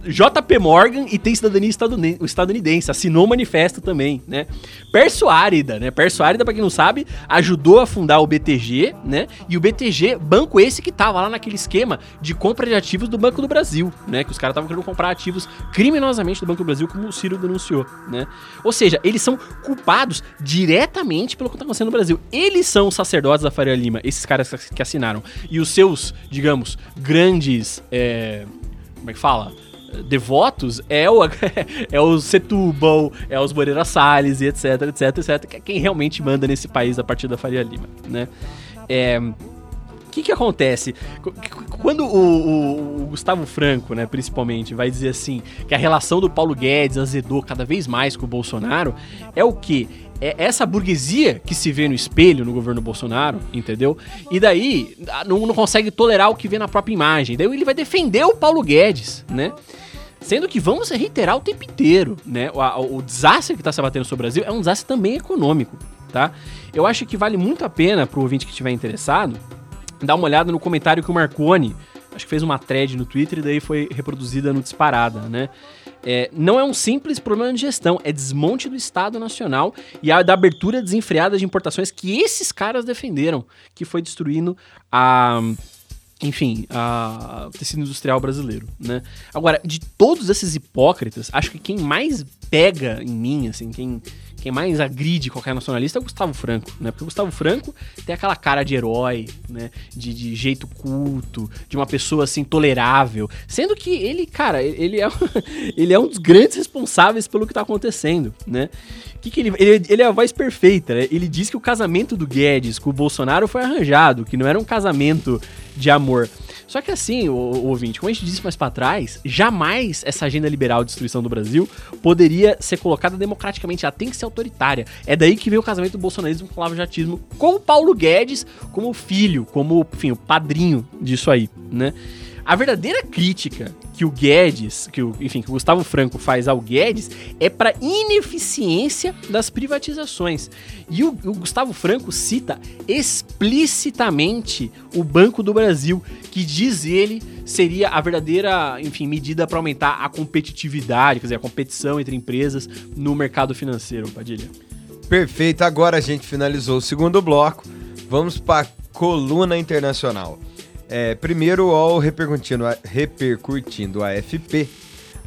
JP Morgan e tem cidadania estadunidense, assinou o manifesto também, né. Persuárida, né, Persuárida, pra quem não sabe, ajudou a fundar o BTG, né, e o BTG, banco esse que tava lá naquele esquema de compra de ativos do Banco do Brasil, né, que os caras estavam querendo comprar ativos criminosamente do Banco do Brasil, como o Ciro denunciou, né. Ou seja, eles são culpados diretamente pelo que tá acontecendo no Brasil. Eles são sacerdotes da Faria Lima, esses caras que assinaram, e os seus, digamos, grandes. É, como é que fala? devotos é o, é o Setúbal, é os Moreira Salles e etc, etc, etc, que é quem realmente manda nesse país a partir da Faria Lima, né? É, que, que acontece? Quando o, o, o, Gustavo Franco, né, principalmente, vai dizer assim que a relação do Paulo Guedes azedou cada vez mais com o Bolsonaro, é o que? É essa burguesia que se vê no espelho no governo Bolsonaro, entendeu? E daí não, não consegue tolerar o que vê na própria imagem. Daí ele vai defender o Paulo Guedes, né? Sendo que vamos reiterar o tempo inteiro, né? O, o desastre que está se abatendo sobre o Brasil é um desastre também econômico, tá? Eu acho que vale muito a pena para o ouvinte que estiver interessado dar uma olhada no comentário que o Marconi, acho que fez uma thread no Twitter e daí foi reproduzida no Disparada, né? É, não é um simples problema de gestão, é desmonte do Estado Nacional e a da abertura desenfreada de importações que esses caras defenderam, que foi destruindo a enfim, o tecido industrial brasileiro, né? Agora, de todos esses hipócritas, acho que quem mais pega em mim, assim, quem quem mais agride qualquer nacionalista é o Gustavo Franco, né? Porque o Gustavo Franco tem aquela cara de herói, né? De, de jeito culto, de uma pessoa assim tolerável. Sendo que ele, cara, ele é, ele é um dos grandes responsáveis pelo que tá acontecendo, né? Que que ele, ele, ele é a voz perfeita, né? Ele diz que o casamento do Guedes com o Bolsonaro foi arranjado, que não era um casamento de amor. Só que assim, o, o ouvinte, como a gente disse mais para trás, jamais essa agenda liberal de destruição do Brasil poderia ser colocada democraticamente, ela tem que ser autoritária. É daí que vem o casamento do bolsonarismo com o lavajatismo, com o Paulo Guedes como filho, como, enfim, o padrinho disso aí, né? A verdadeira crítica que o Guedes, que o, enfim, que o Gustavo Franco faz ao Guedes é para ineficiência das privatizações. E o, o, Gustavo Franco cita explicitamente o Banco do Brasil, que diz ele seria a verdadeira, enfim, medida para aumentar a competitividade, quer dizer, a competição entre empresas no mercado financeiro, Padilha. Perfeito. Agora a gente finalizou o segundo bloco. Vamos para coluna internacional. É, primeiro, ao repercutindo repercutindo a AFP,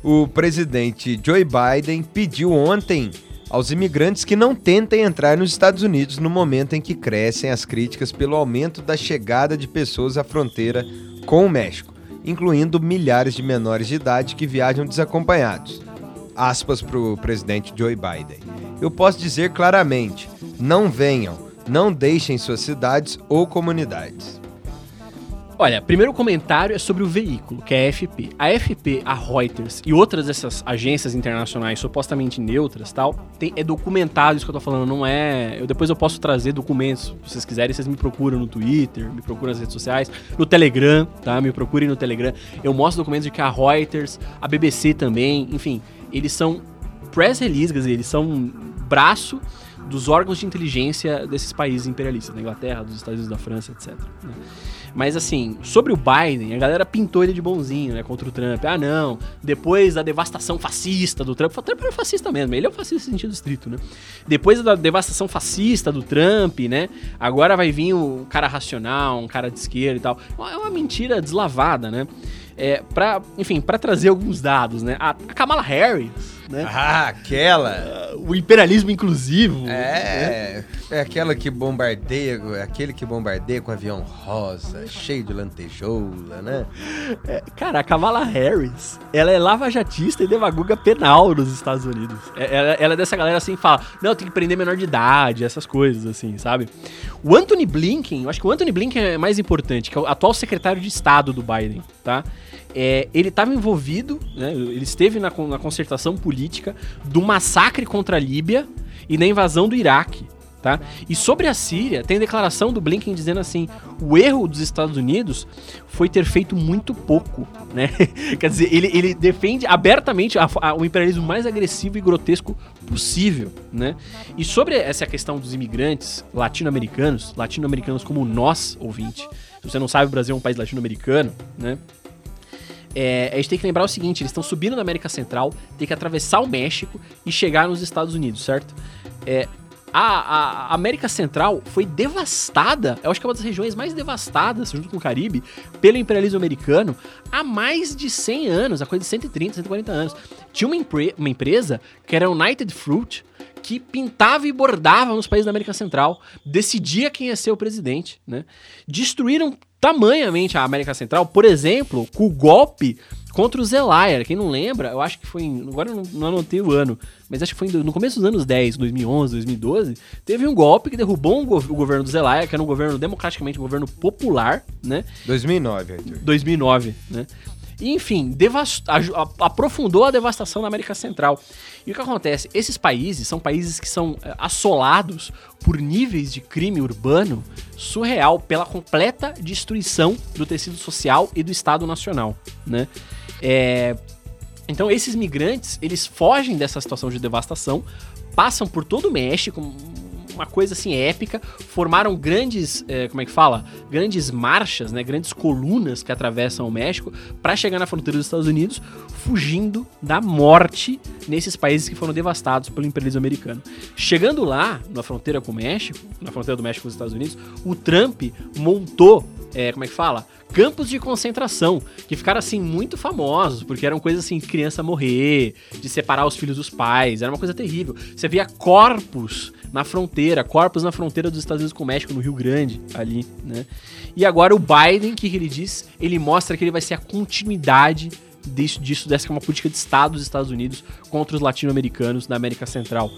o presidente Joe Biden pediu ontem aos imigrantes que não tentem entrar nos Estados Unidos no momento em que crescem as críticas pelo aumento da chegada de pessoas à fronteira com o México, incluindo milhares de menores de idade que viajam desacompanhados. Aspas para o presidente Joe Biden. Eu posso dizer claramente: não venham, não deixem suas cidades ou comunidades. Olha, primeiro comentário é sobre o veículo, que é a AFP. A AFP, a Reuters e outras dessas agências internacionais supostamente neutras tal, tem, é documentado isso que eu tô falando, não é. Eu, depois eu posso trazer documentos, se vocês quiserem, vocês me procuram no Twitter, me procuram nas redes sociais, no Telegram, tá? Me procurem no Telegram. Eu mostro documentos de que a Reuters, a BBC também, enfim, eles são press release, eles são braço dos órgãos de inteligência desses países imperialistas, da Inglaterra, dos Estados Unidos, da França, etc. Né? Mas assim, sobre o Biden, a galera pintou ele de bonzinho, né, contra o Trump. Ah, não, depois da devastação fascista do Trump, o Trump era fascista mesmo, ele é um fascista no sentido estrito, né? Depois da devastação fascista do Trump, né, agora vai vir o cara racional, um cara de esquerda e tal. É uma mentira deslavada, né? É, pra, enfim, para trazer alguns dados, né? A, a Kamala Harris, né? Ah, aquela! Uh, o imperialismo inclusivo. É, né? É aquela que bombardeia, aquele que bombardeia com avião rosa, cheio de lantejoula, né? É, cara, a Kamala Harris, ela é lavajatista e demagoga penal nos Estados Unidos. É, ela, ela, é dessa galera assim, fala, não, tem que prender menor de idade, essas coisas assim, sabe? O Anthony Blinken, eu acho que o Anthony Blinken é mais importante, que é o atual secretário de Estado do Biden, tá? É, ele estava envolvido, né, ele esteve na, na concertação política do massacre contra a Líbia e na invasão do Iraque. Tá? E sobre a Síria, tem declaração do Blinken dizendo assim: o erro dos Estados Unidos foi ter feito muito pouco. Né? Quer dizer, ele, ele defende abertamente a, a, o imperialismo mais agressivo e grotesco possível. Né? E sobre essa questão dos imigrantes latino-americanos, latino-americanos como nós, ouvinte, se você não sabe, o Brasil é um país latino-americano, né? É, a gente tem que lembrar o seguinte: eles estão subindo na América Central, tem que atravessar o México e chegar nos Estados Unidos, certo? É, a, a, América Central foi devastada, eu acho que é uma das regiões mais devastadas, junto com o Caribe, pelo imperialismo americano há mais de 100 anos, a coisa de 130, 140 anos. Tinha uma, uma empresa que era a United Fruit, que pintava e bordava nos países da América Central, decidia quem ia ser o presidente, né? Destruíram tamanhamente a América Central, por exemplo, com o golpe contra o Zelaya. Quem não lembra, eu acho que foi em, agora eu não, não anotei o ano, mas acho que foi no começo dos anos 10, 2011, 2012, teve um golpe que derrubou um go o governo do Zelaya, que era um governo democraticamente, um governo popular, né? 2009, Arthur. 2009, né? E, enfim, aprofundou a devastação na América Central. E o que acontece? Esses países são países que são é, assolados por níveis de crime urbano surreal pela completa destruição do tecido social e do Estado Nacional, né? É... Então esses migrantes, eles fogem dessa situação de devastação, passam por todo o México, uma coisa assim épica. Formaram grandes, é, como é que fala? Grandes marchas, né? Grandes colunas que atravessam o México para chegar na fronteira dos Estados Unidos, fugindo da morte nesses países que foram devastados pelo imperialismo americano. Chegando lá, na fronteira com o México, na fronteira do México com os Estados Unidos, o Trump montou, é, como é que fala? Campos de concentração, que ficaram assim muito famosos, porque eram coisas assim, criança morrer, de separar os filhos dos pais, era uma coisa terrível. Você via corpos na fronteira, corpos na fronteira dos Estados Unidos com o México, no Rio Grande, ali, né? E agora o Biden, que ele diz? Ele mostra que ele vai ser a continuidade disso, disso dessa que é uma política de Estado dos Estados Unidos contra os latino-americanos da América Central,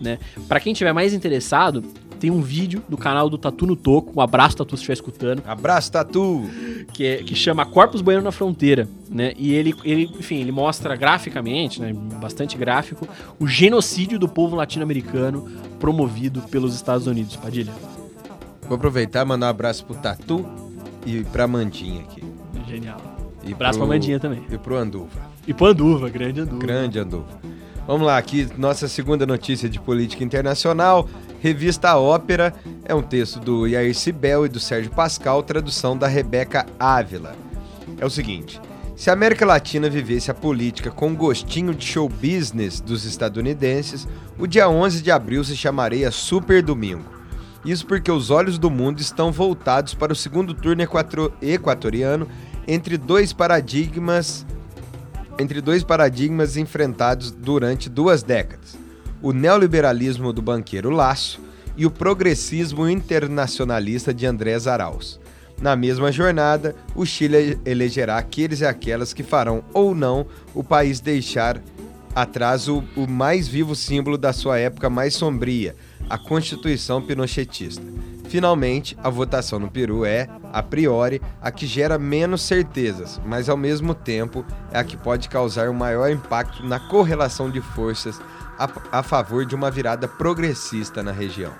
né? Para quem tiver mais interessado, tem um vídeo do canal do Tatu no Toco, um abraço Tatu se estiver escutando. Abraço Tatu! Que, é, que chama Corpos Boiando na Fronteira, né? E ele, ele, enfim, ele mostra graficamente, né, bastante gráfico, o genocídio do povo latino-americano promovido pelos Estados Unidos. Padilha. Vou aproveitar e mandar um abraço pro Tatu e pra Mandinha aqui. Genial. E abraço pro, pra Mandinha também. E pro Anduva. E pro Anduva, grande Anduva. Grande Anduva. Vamos lá, aqui nossa segunda notícia de política internacional. Revista Ópera é um texto do Yair Sibel e do Sérgio Pascal, tradução da Rebeca Ávila. É o seguinte: se a América Latina vivesse a política com gostinho de show business dos estadunidenses, o dia 11 de abril se chamaria Super Domingo. Isso porque os olhos do mundo estão voltados para o segundo turno equatoriano entre dois paradigmas entre dois paradigmas enfrentados durante duas décadas: o neoliberalismo do banqueiro Laço e o progressismo internacionalista de Andrés Arauz. Na mesma jornada, o Chile elegerá aqueles e aquelas que farão ou não o país deixar atrás o, o mais vivo símbolo da sua época mais sombria, a Constituição Pinochetista. Finalmente, a votação no Peru é, a priori, a que gera menos certezas, mas ao mesmo tempo é a que pode causar um maior impacto na correlação de forças a, a favor de uma virada progressista na região.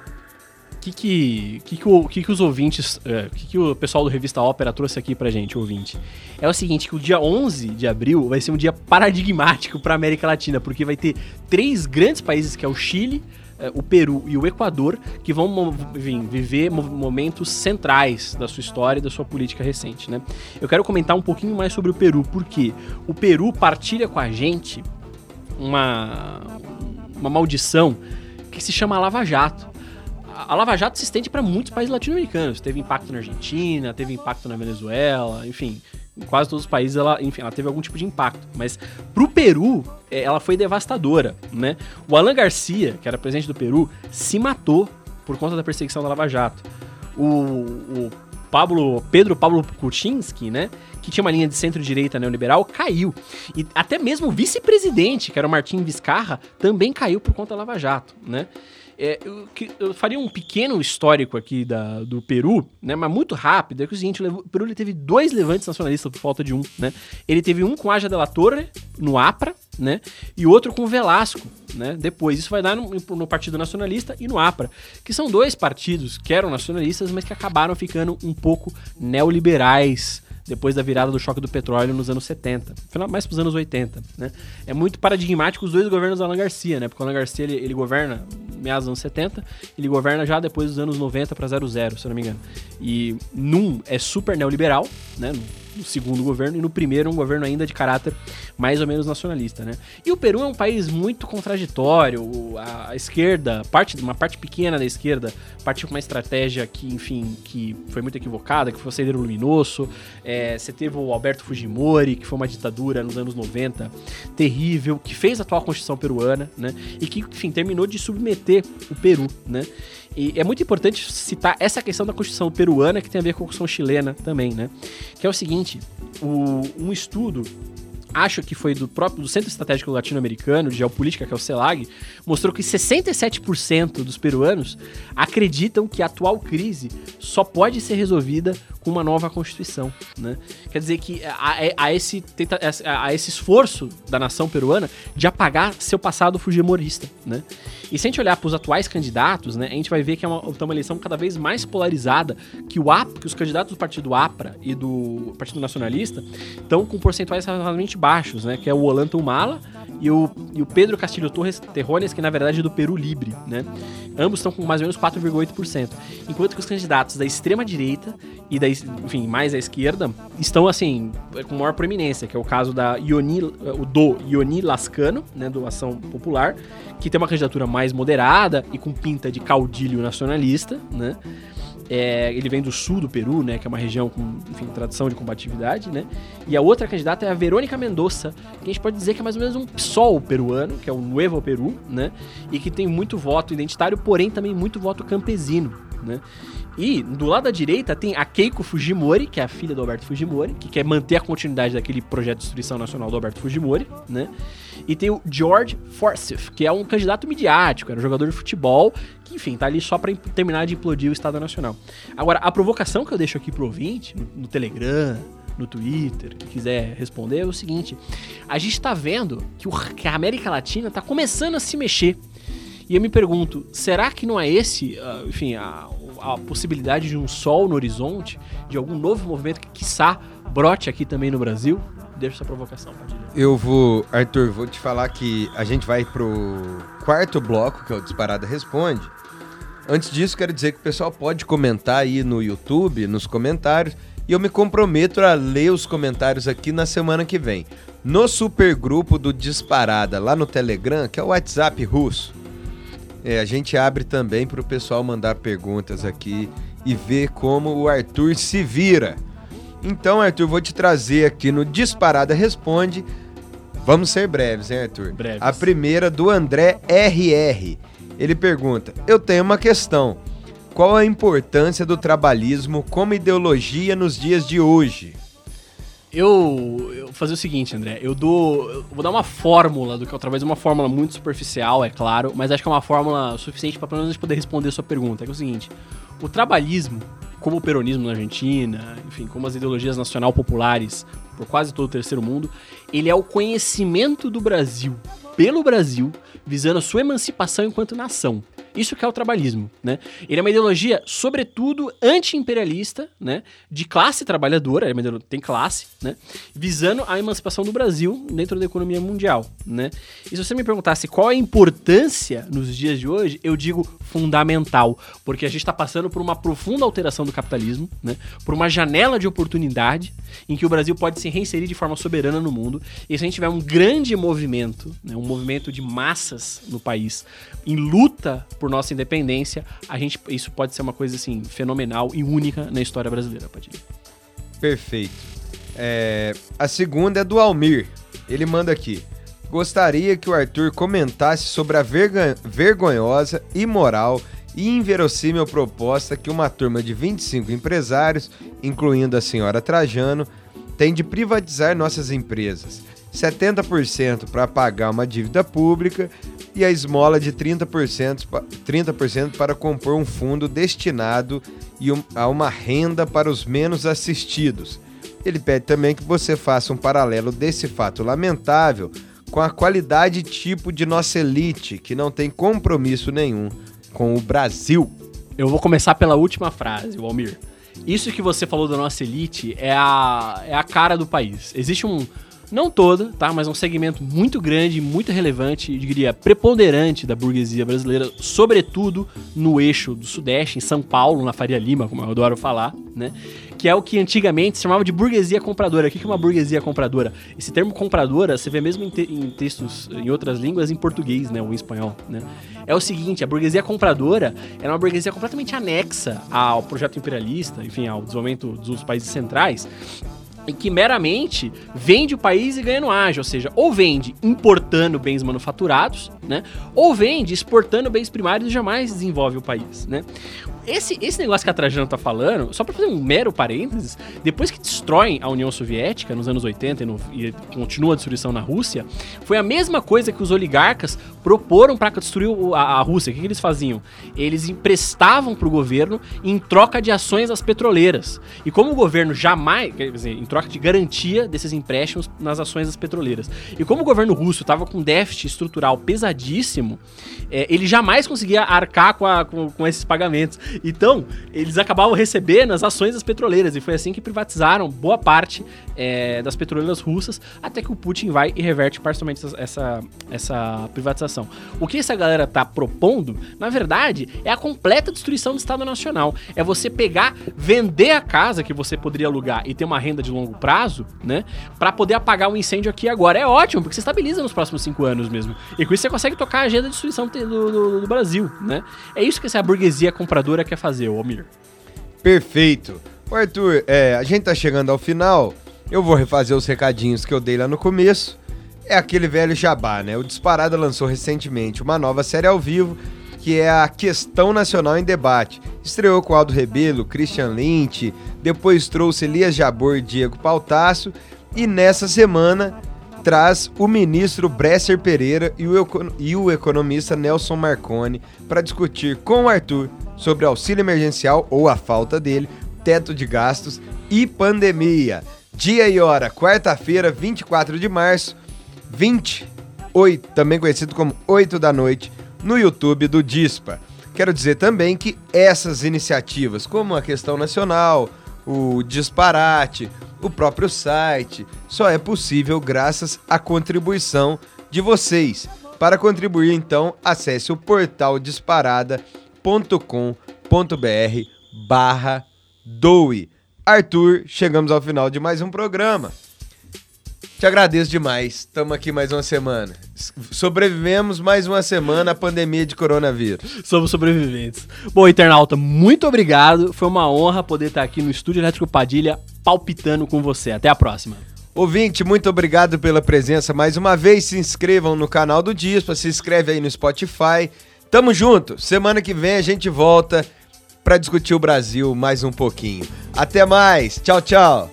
Que que, que, que, o, que, que os ouvintes, é, que, que o pessoal do Revista Ópera trouxe aqui pra gente, ouvinte? É o seguinte, que o dia 11 de abril vai ser um dia paradigmático pra América Latina, porque vai ter três grandes países, que é o Chile, é, o Peru e o Equador, que vão viver momentos centrais da sua história e da sua política recente, né? Eu quero comentar um pouquinho mais sobre o Peru, porque o Peru partilha com a gente uma, uma maldição que se chama Lava Jato. A Lava Jato se estende para muitos países latino-americanos. Teve impacto na Argentina, teve impacto na Venezuela, enfim, em quase todos os países ela, enfim, ela teve algum tipo de impacto. Mas pro Peru, é, ela foi devastadora, né? O Alan Garcia, que era presidente do Peru, se matou por conta da perseguição da Lava Jato. O, o Pablo, Pedro Pablo Kuczynski, né, que tinha uma linha de centro-direita neoliberal, caiu. E até mesmo o vice-presidente, que era o Martim Vizcarra, também caiu por conta da Lava Jato, né? É, eu, eu, faria um pequeno histórico aqui da, do Peru, né, mas muito rápido. É que é o seguinte, o Peru ele teve dois levantes nacionalistas por falta de um, né? Ele teve um com Aja de la Torre, no APRA, né? E outro com Velasco, né? Depois, isso vai dar no, no, Partido Nacionalista e no APRA, que são dois partidos que eram nacionalistas, mas que acabaram ficando um pouco neoliberais, depois da virada do choque do petróleo nos anos 70, mais para os anos 80, né? É muito paradigmático os dois governos do Alan Garcia, né? Porque o Alan Garcia ele, ele governa meados dos anos 70, ele governa já depois dos anos 90 para 00, se eu não me engano. E num é super neoliberal, né? No segundo governo, e no primeiro um governo ainda de caráter mais ou menos nacionalista, né? E o Peru é um país muito contraditório, a, esquerda, parte, uma parte pequena da esquerda, partiu com uma estratégia que, enfim, que foi muito equivocada, que foi o Sendero Luminoso, é, você teve o Alberto Fujimori, que foi uma ditadura nos anos 90, terrível, que fez a atual Constituição peruana, né? E que, enfim, terminou de submeter o Peru, né? E é muito importante citar essa questão da Constituição peruana que tem a ver com a Constituição chilena também, né? Que é o seguinte, o, um estudo acho que foi do próprio do Centro Estratégico Latino-Americano de Geopolítica, que é o CELAG, mostrou que 67% dos peruanos acreditam que a atual crise só pode ser resolvida com uma nova constituição, né? Quer dizer que há, esse, tenta, há esse esforço da nação peruana de apagar seu passado fujimorista, né? E se a gente olhar para os atuais candidatos, né, a gente vai ver que é uma, tá uma eleição cada vez mais polarizada, que o AP, que os candidatos do partido APRA e do Partido Nacionalista estão com percentuais relativamente baixos, né? Que é o Ollanta Humala e o, e o Pedro Castilho Torres Terrones, que na verdade é do Peru Libre, né? Ambos estão com mais ou menos 4,8%. Enquanto que os candidatos da extrema direita e da, enfim, mais à esquerda estão assim, com maior proeminência, que é o caso da Ioni, o do Ioni Lascano, né, do Ação Popular, que tem uma candidatura mais moderada e com pinta de caudilho nacionalista, né? É, ele vem do sul do Peru, né, que é uma região com, enfim, tradição de combatividade, né? E a outra candidata é a Verônica Mendonça, que a gente pode dizer que é mais ou menos um PSOL peruano, que é o Nuevo Peru, né? E que tem muito voto identitário, porém também muito voto campesino, né? E do lado da direita tem a Keiko Fujimori, que é a filha do Alberto Fujimori, que quer manter a continuidade daquele projeto de destruição nacional do Alberto Fujimori, né? E tem o George Forsyth, que é um candidato midiático, era um jogador de futebol, que enfim, tá ali só para terminar de implodir o Estado Nacional. Agora, a provocação que eu deixo aqui pro ouvinte, no, no Telegram, no Twitter, que quiser responder, é o seguinte: a gente está vendo que, o, que, a América Latina está começando a se mexer. E eu me pergunto, será que não é esse, uh, enfim, a, a, possibilidade de um sol no horizonte, de algum novo movimento que, quiçá, brote aqui também no Brasil? Deixa essa provocação. Eu vou, Arthur, vou te falar que a gente vai pro quarto bloco, que é o Disparada Responde. Antes disso, quero dizer que o pessoal pode comentar aí no YouTube, nos comentários, e eu me comprometo a ler os comentários aqui na semana que vem. No supergrupo do Disparada, lá no Telegram, que é o WhatsApp russo. É, a gente abre também para o pessoal mandar perguntas aqui e ver como o Arthur se vira. Então, Arthur, vou te trazer aqui no Disparada Responde. Vamos ser breves, hein, Arthur? Breves. A primeira do André RR. Ele pergunta: Eu tenho uma questão. Qual a importância do trabalhismo como ideologia nos dias de hoje? Eu, eu vou fazer o seguinte, André. Eu dou. Eu vou dar uma fórmula do que eu talvez uma fórmula muito superficial, é claro, mas acho que é uma fórmula suficiente para pelo menos poder responder a sua pergunta. É, é o seguinte: o trabalhismo como o peronismo na Argentina, enfim, como as ideologias nacional populares por quase todo o terceiro mundo, ele é o conhecimento do Brasil pelo Brasil, visando a sua emancipação enquanto nação. Isso que é o trabalhismo, né? Ele é uma ideologia, sobretudo, anti-imperialista, né? De classe trabalhadora, tem classe, né? Visando a emancipação do Brasil dentro da economia mundial, né? E se você me perguntasse qual a importância nos dias de hoje, eu digo fundamental, porque a gente está passando por uma profunda alteração do capitalismo, né? Por uma janela de oportunidade em que o Brasil pode se reinserir de forma soberana no mundo. E se a gente tiver um grande movimento, né? um movimento de massas no país, em luta por nossa independência, a gente, isso pode ser uma coisa assim fenomenal e única na história brasileira, Padilha. Perfeito. É, a segunda é do Almir. Ele manda aqui. Gostaria que o Arthur comentasse sobre a verga, vergonhosa, imoral e inverossímil proposta que uma turma de 25 empresários, incluindo a senhora Trajano, tem de privatizar nossas empresas. 70% para pagar uma dívida pública e a esmola de 30%, 30 para compor um fundo destinado a uma renda para os menos assistidos. Ele pede também que você faça um paralelo desse fato lamentável com a qualidade tipo de nossa elite, que não tem compromisso nenhum com o Brasil. Eu vou começar pela última frase, Walmir. Isso que você falou da nossa elite é a, é a cara do país. Existe um, não toda, tá? Mas um segmento muito grande, muito relevante, diria preponderante da burguesia brasileira, sobretudo no eixo do Sudeste, em São Paulo, na Faria Lima, como eu adoro falar, né? Que é o que antigamente se chamava de burguesia compradora. O que é uma burguesia compradora? Esse termo compradora você vê mesmo em, te em textos em outras línguas, em português, né? Ou em espanhol, né? É o seguinte, a burguesia compradora era uma burguesia completamente anexa ao projeto imperialista, enfim, ao desenvolvimento dos países centrais, e que meramente vende o país e ganha no ágio, ou seja, ou vende importando bens manufaturados, né, ou vende exportando bens primários e jamais desenvolve o país, né. Esse, esse negócio que a Trajano tá falando, só para fazer um mero parênteses, depois que destroem a União Soviética nos anos 80 e, no, e continua a destruição na Rússia, foi a mesma coisa que os oligarcas proporam para destruir a, a, Rússia. O que, que, eles faziam? Eles emprestavam para o governo em troca de ações das petroleiras. E como o governo jamais, quer dizer, em troca de garantia desses empréstimos nas ações das petroleiras. E como o governo russo estava com déficit estrutural pesadíssimo, é, ele jamais conseguia arcar com, a, com, com esses pagamentos. Então, eles acabavam recebendo as ações das petroleiras, e foi assim que privatizaram boa parte é, das petroleiras russas, até que o Putin vai e reverte parcialmente essa, essa privatização. O que essa galera tá propondo, na verdade, é a completa destruição do Estado Nacional. É você pegar, vender a casa que você poderia alugar e ter uma renda de longo prazo, né? para poder apagar um incêndio aqui agora. É ótimo, porque você estabiliza nos próximos cinco anos mesmo. E com isso você consegue tocar a agenda de destruição do, do, do Brasil, né? É isso que essa burguesia compradora quer fazer, o Almir. Perfeito. Ô Arthur, é, a gente tá chegando ao final. Eu vou refazer os recadinhos que eu dei lá no começo. É aquele velho jabá, né? O Disparada lançou recentemente uma nova série ao vivo que é a Questão Nacional em Debate. Estreou com Aldo Rebelo, Christian Lynch, depois trouxe Elias Jabor e Diego Pautasso, e nessa semana traz o ministro Bresser Pereira e o, e o economista Nelson Marconi para discutir com o Arthur sobre auxílio emergencial ou a falta dele, teto de gastos e pandemia. Dia e hora, quarta-feira, 24 de março, 28, também conhecido como 8 da noite, no YouTube do Dispa. Quero dizer também que essas iniciativas, como a questão nacional, o disparate, o próprio site, só é possível graças à contribuição de vocês. Para contribuir, então, acesse o portal disparada.com.br barra doe. Arthur, chegamos ao final de mais um programa. Te agradeço demais. Estamos aqui mais uma semana. Sobrevivemos mais uma semana à pandemia de coronavírus. Somos sobreviventes. Bom, internauta, muito obrigado. Foi uma honra poder estar aqui no Estúdio Elétrico Padilha palpitando com você. Até a próxima. Ouvinte, muito obrigado pela presença mais uma vez. Se inscrevam no canal do Dispa, se inscreve aí no Spotify. Tamo junto. Semana que vem a gente volta para discutir o Brasil mais um pouquinho. Até mais. Tchau, tchau.